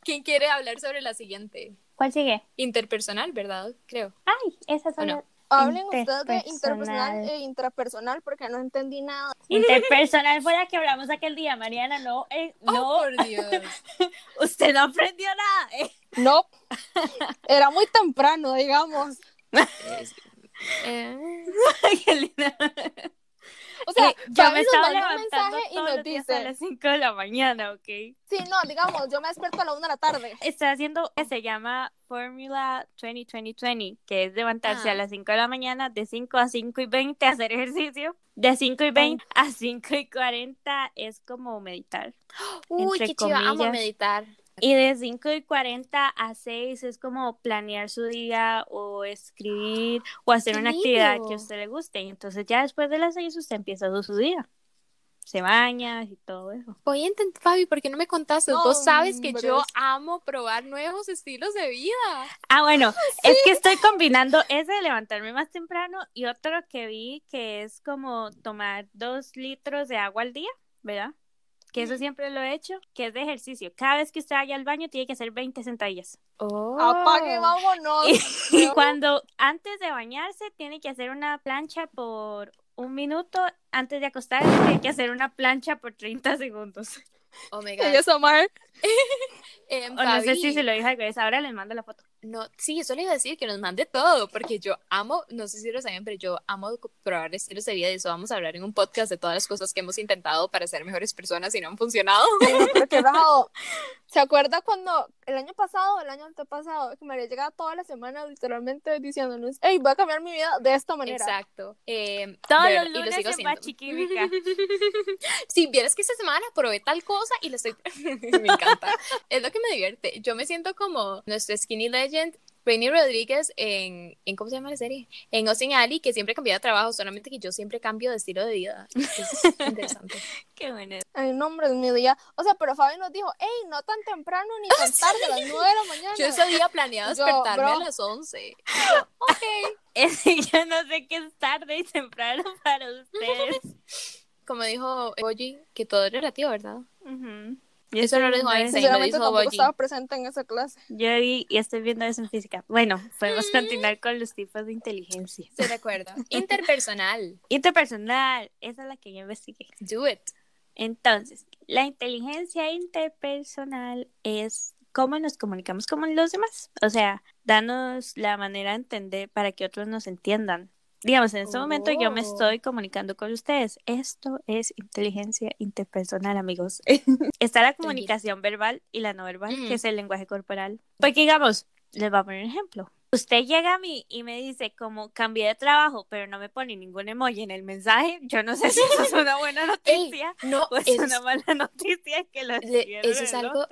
¿Quién quiere hablar sobre la siguiente? ¿Cuál sigue? Interpersonal, ¿verdad? Creo. Ay, esa son ¿O no? las Hablen ustedes de Interpersonal. interpersonal e intrapersonal porque no entendí nada. interpersonal fue la que hablamos aquel día, Mariana. No, eh, no, Oh, por Dios. usted no aprendió nada. eh. No, era muy temprano, digamos. Es- eh, Qué linda. O sea, Eh, yo me nos estaba manda un levantando mensaje y todos nos los días a dice, las 5 de la mañana, ¿ok? sí, no, digamos, yo me despierto a la una de la tarde. Estoy haciendo que se llama Formula 2020, que es levantarse Ah. a las 5 de la mañana, de 5 a 5 y 20 a hacer ejercicio. De 5 y 20 a 5 y 40 es como meditar. Uy, qué chido. Amo meditar. Y de 5 y 40 a 6 es como planear su día o escribir o hacer ¡Qué una actividad que a usted le guste. Y entonces ya después de las 6 usted empieza su día. Se baña y todo eso. Voy a intentar, Fabi, ¿por qué no me contaste? No, Vos sabes que yo amo probar nuevos estilos de vida. Ah, bueno, es que estoy combinando ese de levantarme más temprano y otro que vi que es como tomar dos litros de agua al día, ¿verdad? Que eso siempre lo he hecho, que es de ejercicio. Cada vez que usted vaya al baño tiene que hacer 20 sentadillas. Oh. Apague, vámonos. Y cuando antes de bañarse tiene que hacer una plancha por un minuto, antes de acostarse tiene que hacer una plancha por 30 segundos. Oh my God. Ella es Omar. Em, O no sé si se lo dije al revés, ahora les mando la foto. No, sí, eso le iba a decir que nos mande todo, porque yo amo, no sé si lo saben, pero yo amo probar estilos de vida y eso vamos a hablar en un podcast de todas las cosas que hemos intentado para ser mejores personas y no han funcionado. Pero qué rajado. ¿Se acuerda cuando el año pasado, el año antepasado, que María llegaba toda la semana literalmente diciéndonos, hey, voy a cambiar mi vida de esta manera? Exacto. Em, Todos de verdad, los y lo lunes sigo en. Si vieras que esta semana probé tal cosa y lo estoy... me encanta. Es lo que me divierte. Yo me siento como nuestro skinny legend, Rainy Rodríguez en, en... ¿Cómo se llama la serie? En Austin Alley, que siempre cambia de trabajo, solamente que yo siempre cambio de estilo de vida. Es interesante. Qué bueno. Ay, no, hombre, es mi día. O sea, pero Fabi nos dijo, hey, no tan temprano ni tan tarde, a las 9 de la mañana. Yo ese día planeaba Yo, despertarme bro. a las 11. Y yo, ok. Es que yo no sé qué es tarde y temprano para ustedes. Como dijo Boji, que todo es relativo, ¿verdad? Ujú. Eso no lo dijo Einstein, lo dijo Boji. estaba presente en esa clase. Yo vi y estoy viendo eso en física. Bueno, podemos continuar con los tipos de inteligencia. Estoy de acuerdo. Interpersonal. Interpersonal, esa es la que yo investigué. Do it. Entonces, la inteligencia interpersonal es cómo nos comunicamos con los demás. O sea, danos la manera de entender para que otros nos entiendan. Digamos, en este momento yo me Oh. estoy comunicando con ustedes. Esto es inteligencia interpersonal, amigos. Está la comunicación verbal y la no verbal, Ujú. que es el lenguaje corporal. Porque, digamos, les voy a poner un ejemplo. Usted llega a mí y me dice como cambié de trabajo, pero no me pone ningún emoji en el mensaje. Yo no sé si eso es una buena Ey, noticia no, o es eso una mala noticia que lo Le- eso es algo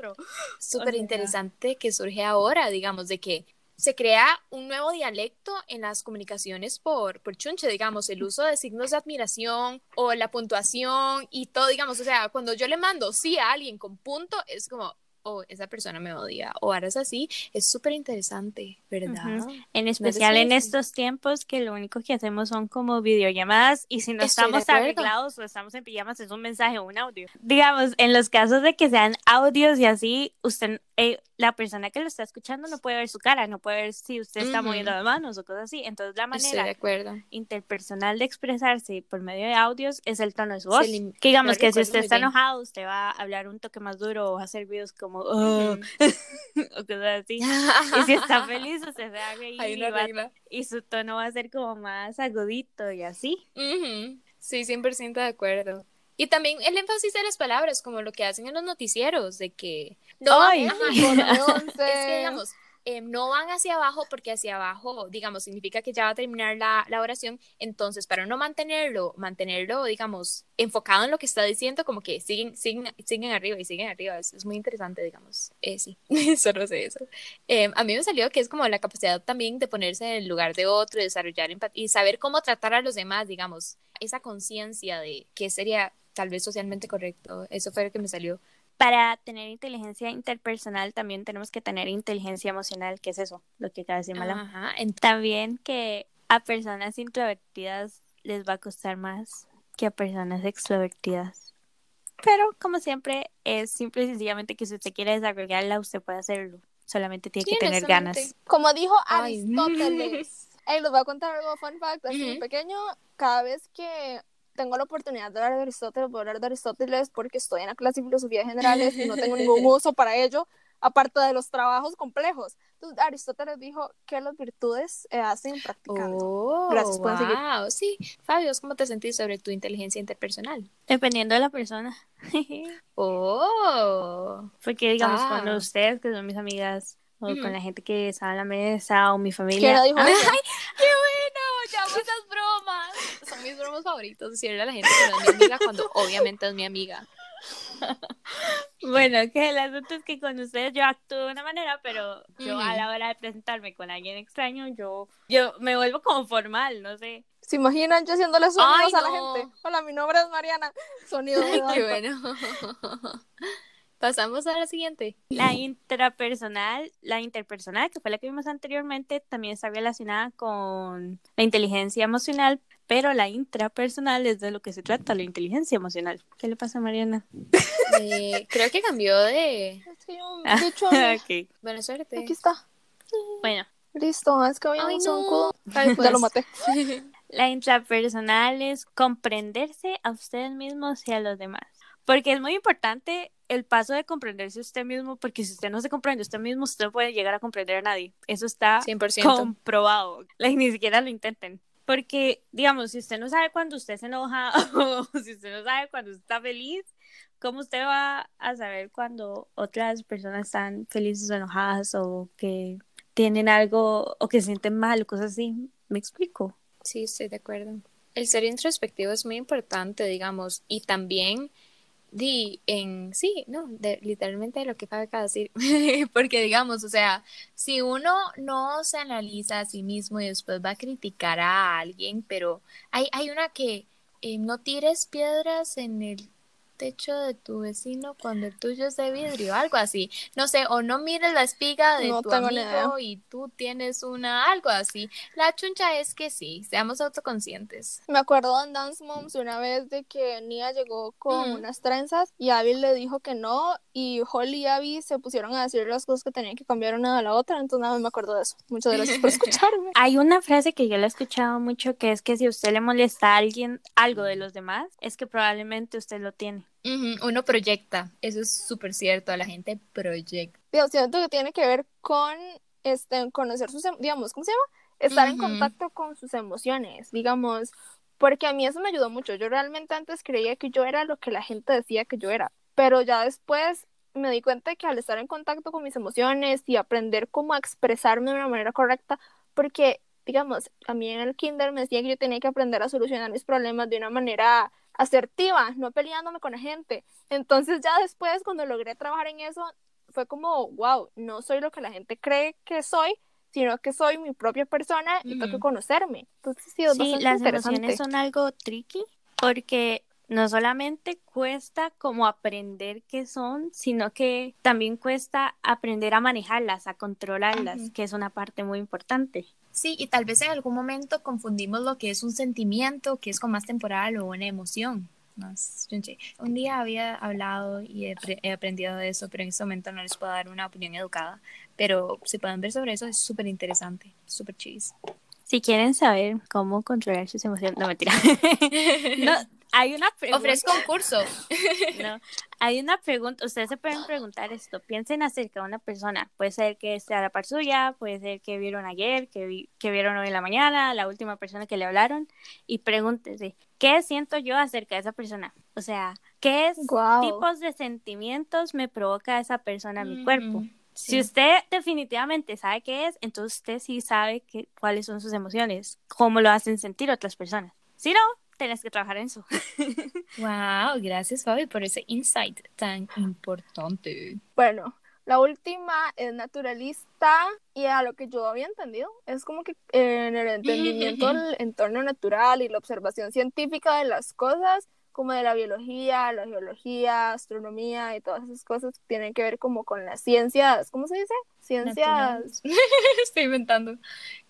súper interesante que surge ahora, digamos, de que se crea un nuevo dialecto en las comunicaciones por, por chunche, digamos, el uso de signos de admiración o la puntuación y todo, digamos, o sea, cuando yo le mando sí a alguien con punto, es como, oh, esa persona me odia, o ahora es así, es súper interesante, ¿verdad? En especial en estos tiempos que lo único que hacemos son como videollamadas y si no Estoy estamos arreglados o estamos en pijamas es un mensaje o un audio. Digamos, en los casos de que sean audios y así, usted, eh, la persona que lo está escuchando no puede ver su cara, no puede ver si usted está Ujú. moviendo las manos o cosas así. Entonces la Estoy de manera acuerdo. interpersonal de expresarse por medio de audios es el tono de su voz. Que digamos que si usted está bien. enojado, usted va a hablar un toque más duro o va a hacer videos como "Oh", o cosas así. Y si está feliz, usted se va a reír Hay y, va- y su tono va a ser como más agudito y así. Ujú, Sí, 100% de acuerdo. Y también el énfasis de las palabras, como lo que hacen en los noticieros, de que... No, Ay. ajá, Informe es 11. que, digamos, eh, no van hacia abajo porque hacia abajo, digamos, significa que ya va a terminar la, la, oración. Entonces, para no mantenerlo, mantenerlo, digamos, enfocado en lo que está diciendo, como que siguen, siguen, siguen arriba y siguen arriba. Es, es muy interesante, digamos. Eh, sí, solo sé eso. Eh, a mí me salió que es como la capacidad también de ponerse en el lugar de otro, desarrollar empatía y saber cómo tratar a los demás, digamos, esa conciencia de qué sería tal vez socialmente correcto. Eso fue lo que me salió para tener inteligencia interpersonal también tenemos que tener inteligencia emocional, que es eso, lo que acaba de decir Mala. También que a personas introvertidas les va a costar más que a personas extrovertidas. Pero como siempre, es simple y sencillamente que si usted quiere desarrollarla, usted puede hacerlo. Solamente tiene que tener ganas. Como dijo Aristóteles. Hey, les voy a contar algo fun fact, así pequeño. Cada vez que tengo la oportunidad de hablar de Aristóteles, voy a hablar de Aristóteles porque estoy en la clase de filosofía generales y no tengo ningún uso para ello, aparte de los trabajos complejos. Entonces, Aristóteles dijo que las virtudes se hacen practicando. Oh, Gracias, pueden seguir. Sí, Fabio, ¿cómo te sentís sobre tu inteligencia interpersonal? Dependiendo de la persona. oh. Porque, digamos, cuando ustedes, que son mis amigas, o con la gente que está en la mesa, o mi familia. ¿Qué dijo ¡Ay, qué bueno! Ya bromas. Bromas favoritos. Decirle a la gente que no es mi amiga cuando obviamente es mi amiga. Bueno, que el asunto es que con ustedes yo actúo de una manera, pero yo a la hora de presentarme con alguien extraño, yo, yo me vuelvo como formal, no sé. ¿Se imaginan yo haciéndole sonidos a la gente? Hola, mi nombre es Mariana. Sonido Qué bueno. Pasamos a la siguiente. La intrapersonal, la interpersonal, que fue la que vimos anteriormente, también está relacionada con la inteligencia emocional, pero la intrapersonal es de lo que se trata, la inteligencia emocional. ¿Qué le pasa a Mariana? Eh, creo que cambió de... Es que yo, de hecho, okay. Buena suerte. Aquí está. Bueno. Listo, es que habíamos no. un culo. Ya lo pues. maté. La intrapersonal es comprenderse a ustedes mismos y a los demás. Porque es muy importante el paso de comprenderse usted mismo, porque si usted no se comprende usted mismo, usted no puede llegar a comprender a nadie. Eso está 100%. comprobado. ni siquiera lo intenten. Porque, digamos, si usted no sabe cuando usted se enoja o si usted no sabe cuando está feliz, ¿cómo usted va a saber cuando otras personas están felices o enojadas o que tienen algo o que se sienten mal o cosas así? ¿Me explico? Sí, estoy de acuerdo. El ser introspectivo es muy importante, digamos, y también di en sí, no, de, literalmente lo que acaba de decir, porque digamos, o sea, si uno no se analiza a sí mismo y después va a criticar a alguien, pero hay, hay una que eh, no tires piedras en el techo de tu vecino cuando el tuyo es de vidrio, algo así. No sé, o no mires la espiga de tu amigo y tú tienes una, algo así. La chuncha es que sí, seamos autoconscientes. Me acuerdo en Dance Moms una vez de que Nia llegó con unas trenzas y Abby le dijo que no y Holly y Abby se pusieron a decir las cosas que tenían que cambiar una de la otra, entonces nada, me acuerdo de eso. Muchas gracias por escucharme. Hay una frase que yo la he escuchado mucho que es que si usted le molesta a alguien algo de los demás, es que probablemente usted lo tiene. Uno proyecta, eso es súper cierto, la gente proyecta. Yo siento que tiene que ver con este, conocer sus, em, digamos, ¿cómo se llama? Estar en contacto con sus emociones, digamos, porque a mí eso me ayudó mucho. Yo realmente antes creía que yo era lo que la gente decía que yo era, pero ya después me di cuenta que al estar en contacto con mis emociones y aprender cómo expresarme de una manera correcta, porque, digamos, a mí en el kinder me decía que yo tenía que aprender a solucionar mis problemas de una manera asertiva, no peleándome con la gente. Entonces ya después, cuando logré trabajar en eso, fue como, wow, no soy lo que la gente cree que soy, sino que soy mi propia persona y tengo que conocerme. Entonces sí, sí las emociones son algo tricky porque no solamente cuesta como aprender qué son, sino que también cuesta aprender a manejarlas, a controlarlas, que es una parte muy importante. Sí, y tal vez en algún momento confundimos lo que es un sentimiento, que es como más temporal, o una emoción. Un día había hablado y he, aprendido de eso, pero en este momento no les puedo dar una opinión educada. Pero si pueden ver sobre eso, es súper interesante, súper chis. Si quieren saber cómo controlar sus emociones, no mentira. no, hay una pregunta. Ofrezco un curso. no, hay una pregunta. Ustedes se pueden preguntar esto. Piensen acerca de una persona. Puede ser que esté a la par suya, puede ser que vieron ayer, que, que vieron hoy en la mañana, la última persona que le hablaron. Y pregúntense, ¿qué siento yo acerca de esa persona? O sea, ¿qué tipos de sentimientos me provoca esa persona en mi cuerpo? Si usted definitivamente sabe qué es, entonces usted sí sabe que, cuáles son sus emociones, cómo lo hacen sentir otras personas. Si no, tenés que trabajar en eso. Wow, gracias Fabi por ese insight tan importante. Bueno, la última es naturalista y a lo que yo había entendido es como que en el entendimiento del entorno natural y la observación científica de las cosas, como de la biología, la geología, astronomía y todas esas cosas que tienen que ver como con las ciencias, ¿cómo se dice? Ciencias. Naturales. Estoy inventando.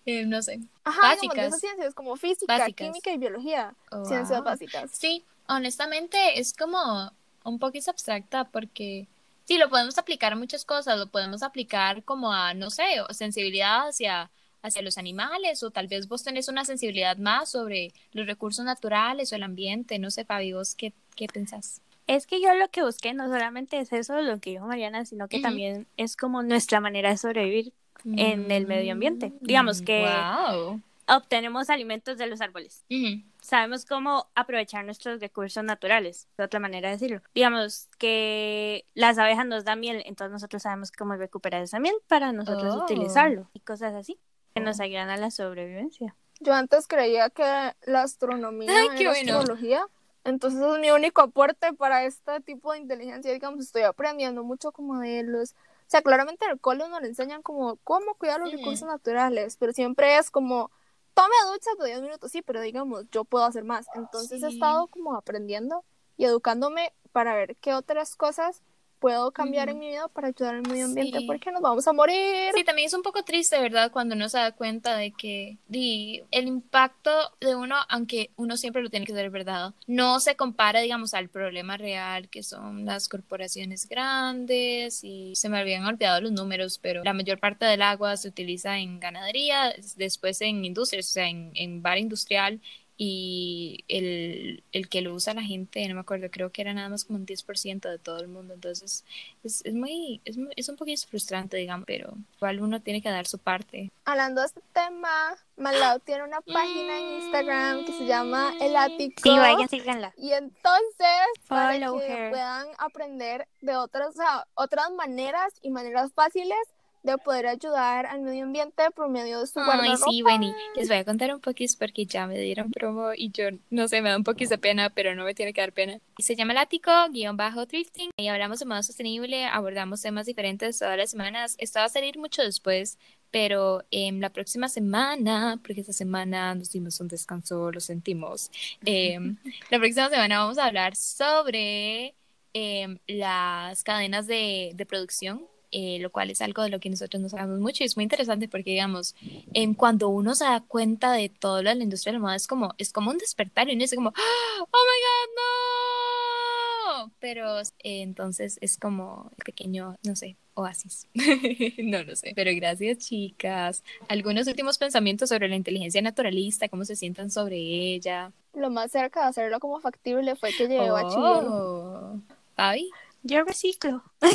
Eh, no sé. Ajá, Básicas. esas ciencias como física, Básicas. química y biología. Oh, Ciencias wow. básicas. Sí, honestamente es como un poquito abstracta porque sí, lo podemos aplicar a muchas cosas, lo podemos aplicar como a, no sé, o sensibilidad hacia, hacia los animales o tal vez vos tenés una sensibilidad más sobre los recursos naturales o el ambiente, no sé, Fabi, vos qué, qué pensás? Es que yo lo que busqué no solamente es eso, lo que dijo Mariana, sino que también es como nuestra manera de sobrevivir en el medio ambiente. Digamos que Wow. obtenemos alimentos de los árboles. Ujú. Sabemos cómo aprovechar nuestros recursos naturales, de otra manera de decirlo. Digamos que las abejas nos dan miel, entonces nosotros sabemos cómo recuperar esa miel para nosotros Oh. utilizarlo y cosas así que nos ayudan a la sobrevivencia. Yo antes creía que la astronomía Ay, era qué bueno. astrología, entonces es mi único aporte para este tipo de inteligencia, digamos, estoy aprendiendo mucho como de los, o sea, claramente en el cole nos le enseñan como cómo cuidar los recursos naturales, pero siempre es como, tome duchas de 10 minutos, sí, pero digamos, yo puedo hacer más, entonces he estado como aprendiendo y educándome para ver qué otras cosas puedo cambiar en mi vida para ayudar al medio ambiente, Sí. porque nos vamos a morir. Sí, también es un poco triste, ¿verdad? Cuando uno se da cuenta de que el impacto de uno, aunque uno siempre lo tiene que ser verdad, no se compara, digamos, al problema real que son las corporaciones grandes y se me habían olvidado los números, pero la mayor parte del agua se utiliza en ganadería, después en industrias, o sea, en, en bar industrial y el, el que lo usa la gente, no me acuerdo, creo que era nada más como un 10% de todo el mundo, entonces es, es muy, es muy- es un poquito frustrante, digamos, pero igual uno tiene que dar su parte. Hablando de este tema, Malao tiene una página en Instagram que se llama El Ático. Sí, vayan, síganla. Y entonces, para Follow que her. puedan aprender de otras, o sea, otras maneras y maneras fáciles de poder ayudar al medio ambiente por medio de su Ay, sí, Benny, les voy a contar un poquito porque ya me dieron promo y yo, no sé, me da un poquito de pena, pero no me tiene que dar pena. Se llama El Ático, guion bajo thrifting, y hablamos de modo sostenible, abordamos temas diferentes todas las semanas. Esto va a salir mucho después, pero em, la próxima semana, porque esta semana nos dimos un descanso, lo sentimos, em, la próxima semana vamos a hablar sobre em, las cadenas de, de producción, eh, lo cual es algo de lo que nosotros nos hablamos mucho y es muy interesante porque, digamos, em, cuando uno se da cuenta de todo lo de la industria de la moda, es como, es como un despertar y uno dice como, ¡Oh, my God, no! Pero eh, entonces es como pequeño, no sé, oasis. no lo sé. Pero gracias, chicas. ¿Algunos últimos pensamientos sobre la inteligencia naturalista? ¿Cómo se sientan sobre ella? Lo más cerca de hacerlo como factible fue que llegué a bachiller. Oh. Fabi. Yo reciclo. Ay,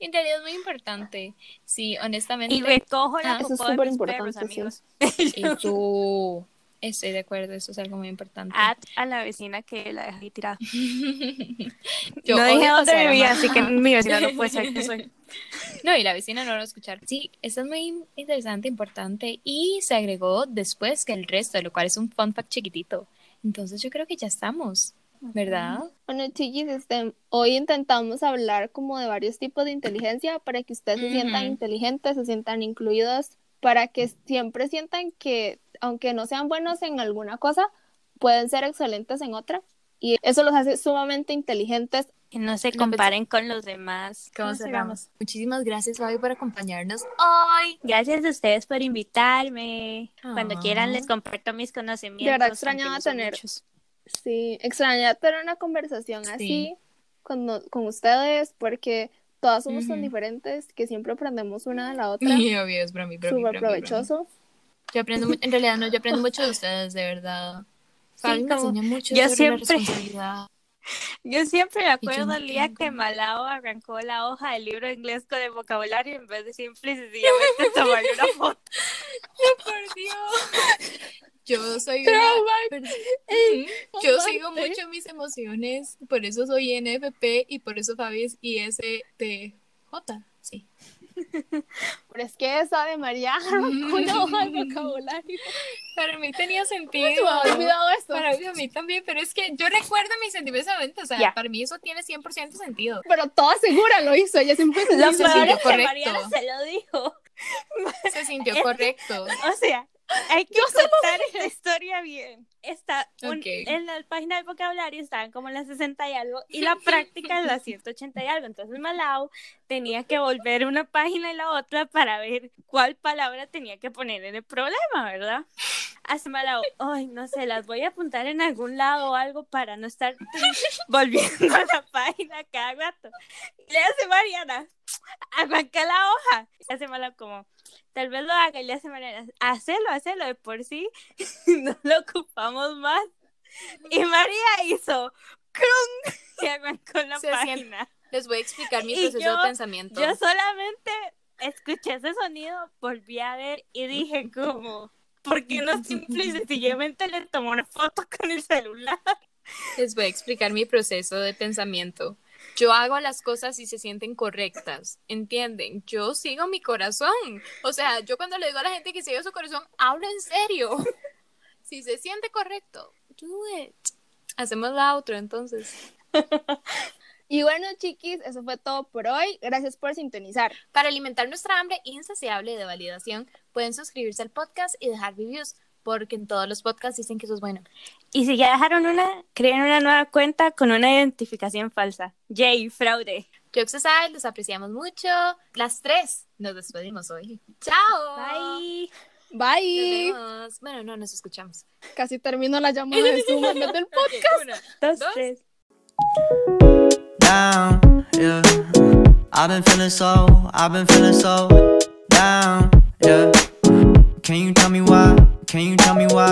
en realidad es muy importante. Sí, honestamente. Y recojo la Ah, eso es súper mis importante, perros, sí. amigos. Eso, estoy de acuerdo, eso es algo muy importante. At a la vecina que la dejé ahí tirada. Yo no dije dónde vivía, así que mi vecina no puede saber que soy. No, y la vecina no lo va a escuchar. Sí, eso es muy interesante, importante. Y se agregó después que el resto, de lo cual es un fun fact chiquitito. Entonces yo creo que ya estamos, ¿verdad? Bueno, chiquis, este, hoy intentamos hablar como de varios tipos de inteligencia para que ustedes se sientan inteligentes, se sientan incluidos, para que siempre sientan que, aunque no sean buenos en alguna cosa, pueden ser excelentes en otra. Y eso los hace sumamente inteligentes. Que no se comparen con los demás. ¿Cómo cerramos? Muchísimas gracias, Fabi, por acompañarnos hoy. Gracias a ustedes por invitarme. Cuando Ah. quieran les comparto mis conocimientos. De verdad extrañaba tener- muchos. Sí, extraña tener una conversación Sí. así con, con ustedes, porque todas somos tan diferentes que siempre aprendemos una de la otra. Y obvio, es bromi, bromi, Súper provechoso. Yo aprendo, en realidad no, yo aprendo mucho de ustedes, de verdad. Me como- enseña mucho yo sobre siempre- la responsabilidad. Yo siempre me acuerdo no el día que Malao arrancó la hoja del libro inglés con el vocabulario en vez de simple y sencillamente tomarle una foto. Por Dios. Yo soy una... Yo sigo mucho mis emociones, por eso soy NFP y por eso Fabi es ISTJ. J, sí. Pero es que esa de María una hoja de vocabulario. Para mí tenía Se sentido. me había olvidado esto. Para mí, a mí también, pero es que yo recuerdo mis sentimientos, o sea, para mí eso tiene 100% sentido. Pero toda segura lo hizo, ella siempre Lo dice, peor peor sintió es que correcto. Mariana se lo dijo. Se sintió correcto. O sea, hay que contar esta historia bien. Está un- Ok. en la página de vocabulario estaban como en las 60 y algo y la práctica en las 180 y algo. Entonces Malau tenía que volver una página y la otra para ver cuál palabra tenía que poner en el problema, ¿verdad? Hace Malau, ay, no sé, las voy a apuntar en algún lado o algo para no estar volviendo a la página cada rato. Y le hace Mariana, arranca la hoja. Y hace Malau como, tal vez lo haga y le hace Mariana, hacelo, hacelo de por sí, no lo ocupamos más. Y María hizo ¡crun! y arrancó la Se siente- página. Les voy a explicar mi Y proceso yo- de pensamiento. Yo solamente escuché ese sonido, volví a ver y dije como, ¿por qué no simple y sencillamente le tomó una foto con el celular? Les voy a explicar mi proceso de pensamiento. Yo hago las cosas y se sienten correctas, ¿entienden? Yo sigo mi corazón. O sea, yo cuando le digo a la gente que sigue su corazón, hablo en serio. Si se siente correcto, do it. Hacemos la outro entonces. Y bueno, chiquis, eso fue todo por hoy. Gracias por sintonizar. Para alimentar nuestra hambre insaciable de validación, pueden suscribirse al podcast y dejar reviews, porque en todos los podcasts dicen que eso es bueno. Y si ya dejaron una, creen una nueva cuenta con una identificación falsa. Jay, fraude. Jokes aside, los apreciamos mucho. Las tres nos despedimos hoy. ¡Chao! Bye. Bye. Nos vemos. Bueno, no, nos escuchamos. Casi termino la llamada de Zoom en vez del podcast. Una, Dos, dos. tres. down, yeah. I've been feeling so, I've been feeling so down, yeah. Can you tell me why? Can you tell me why?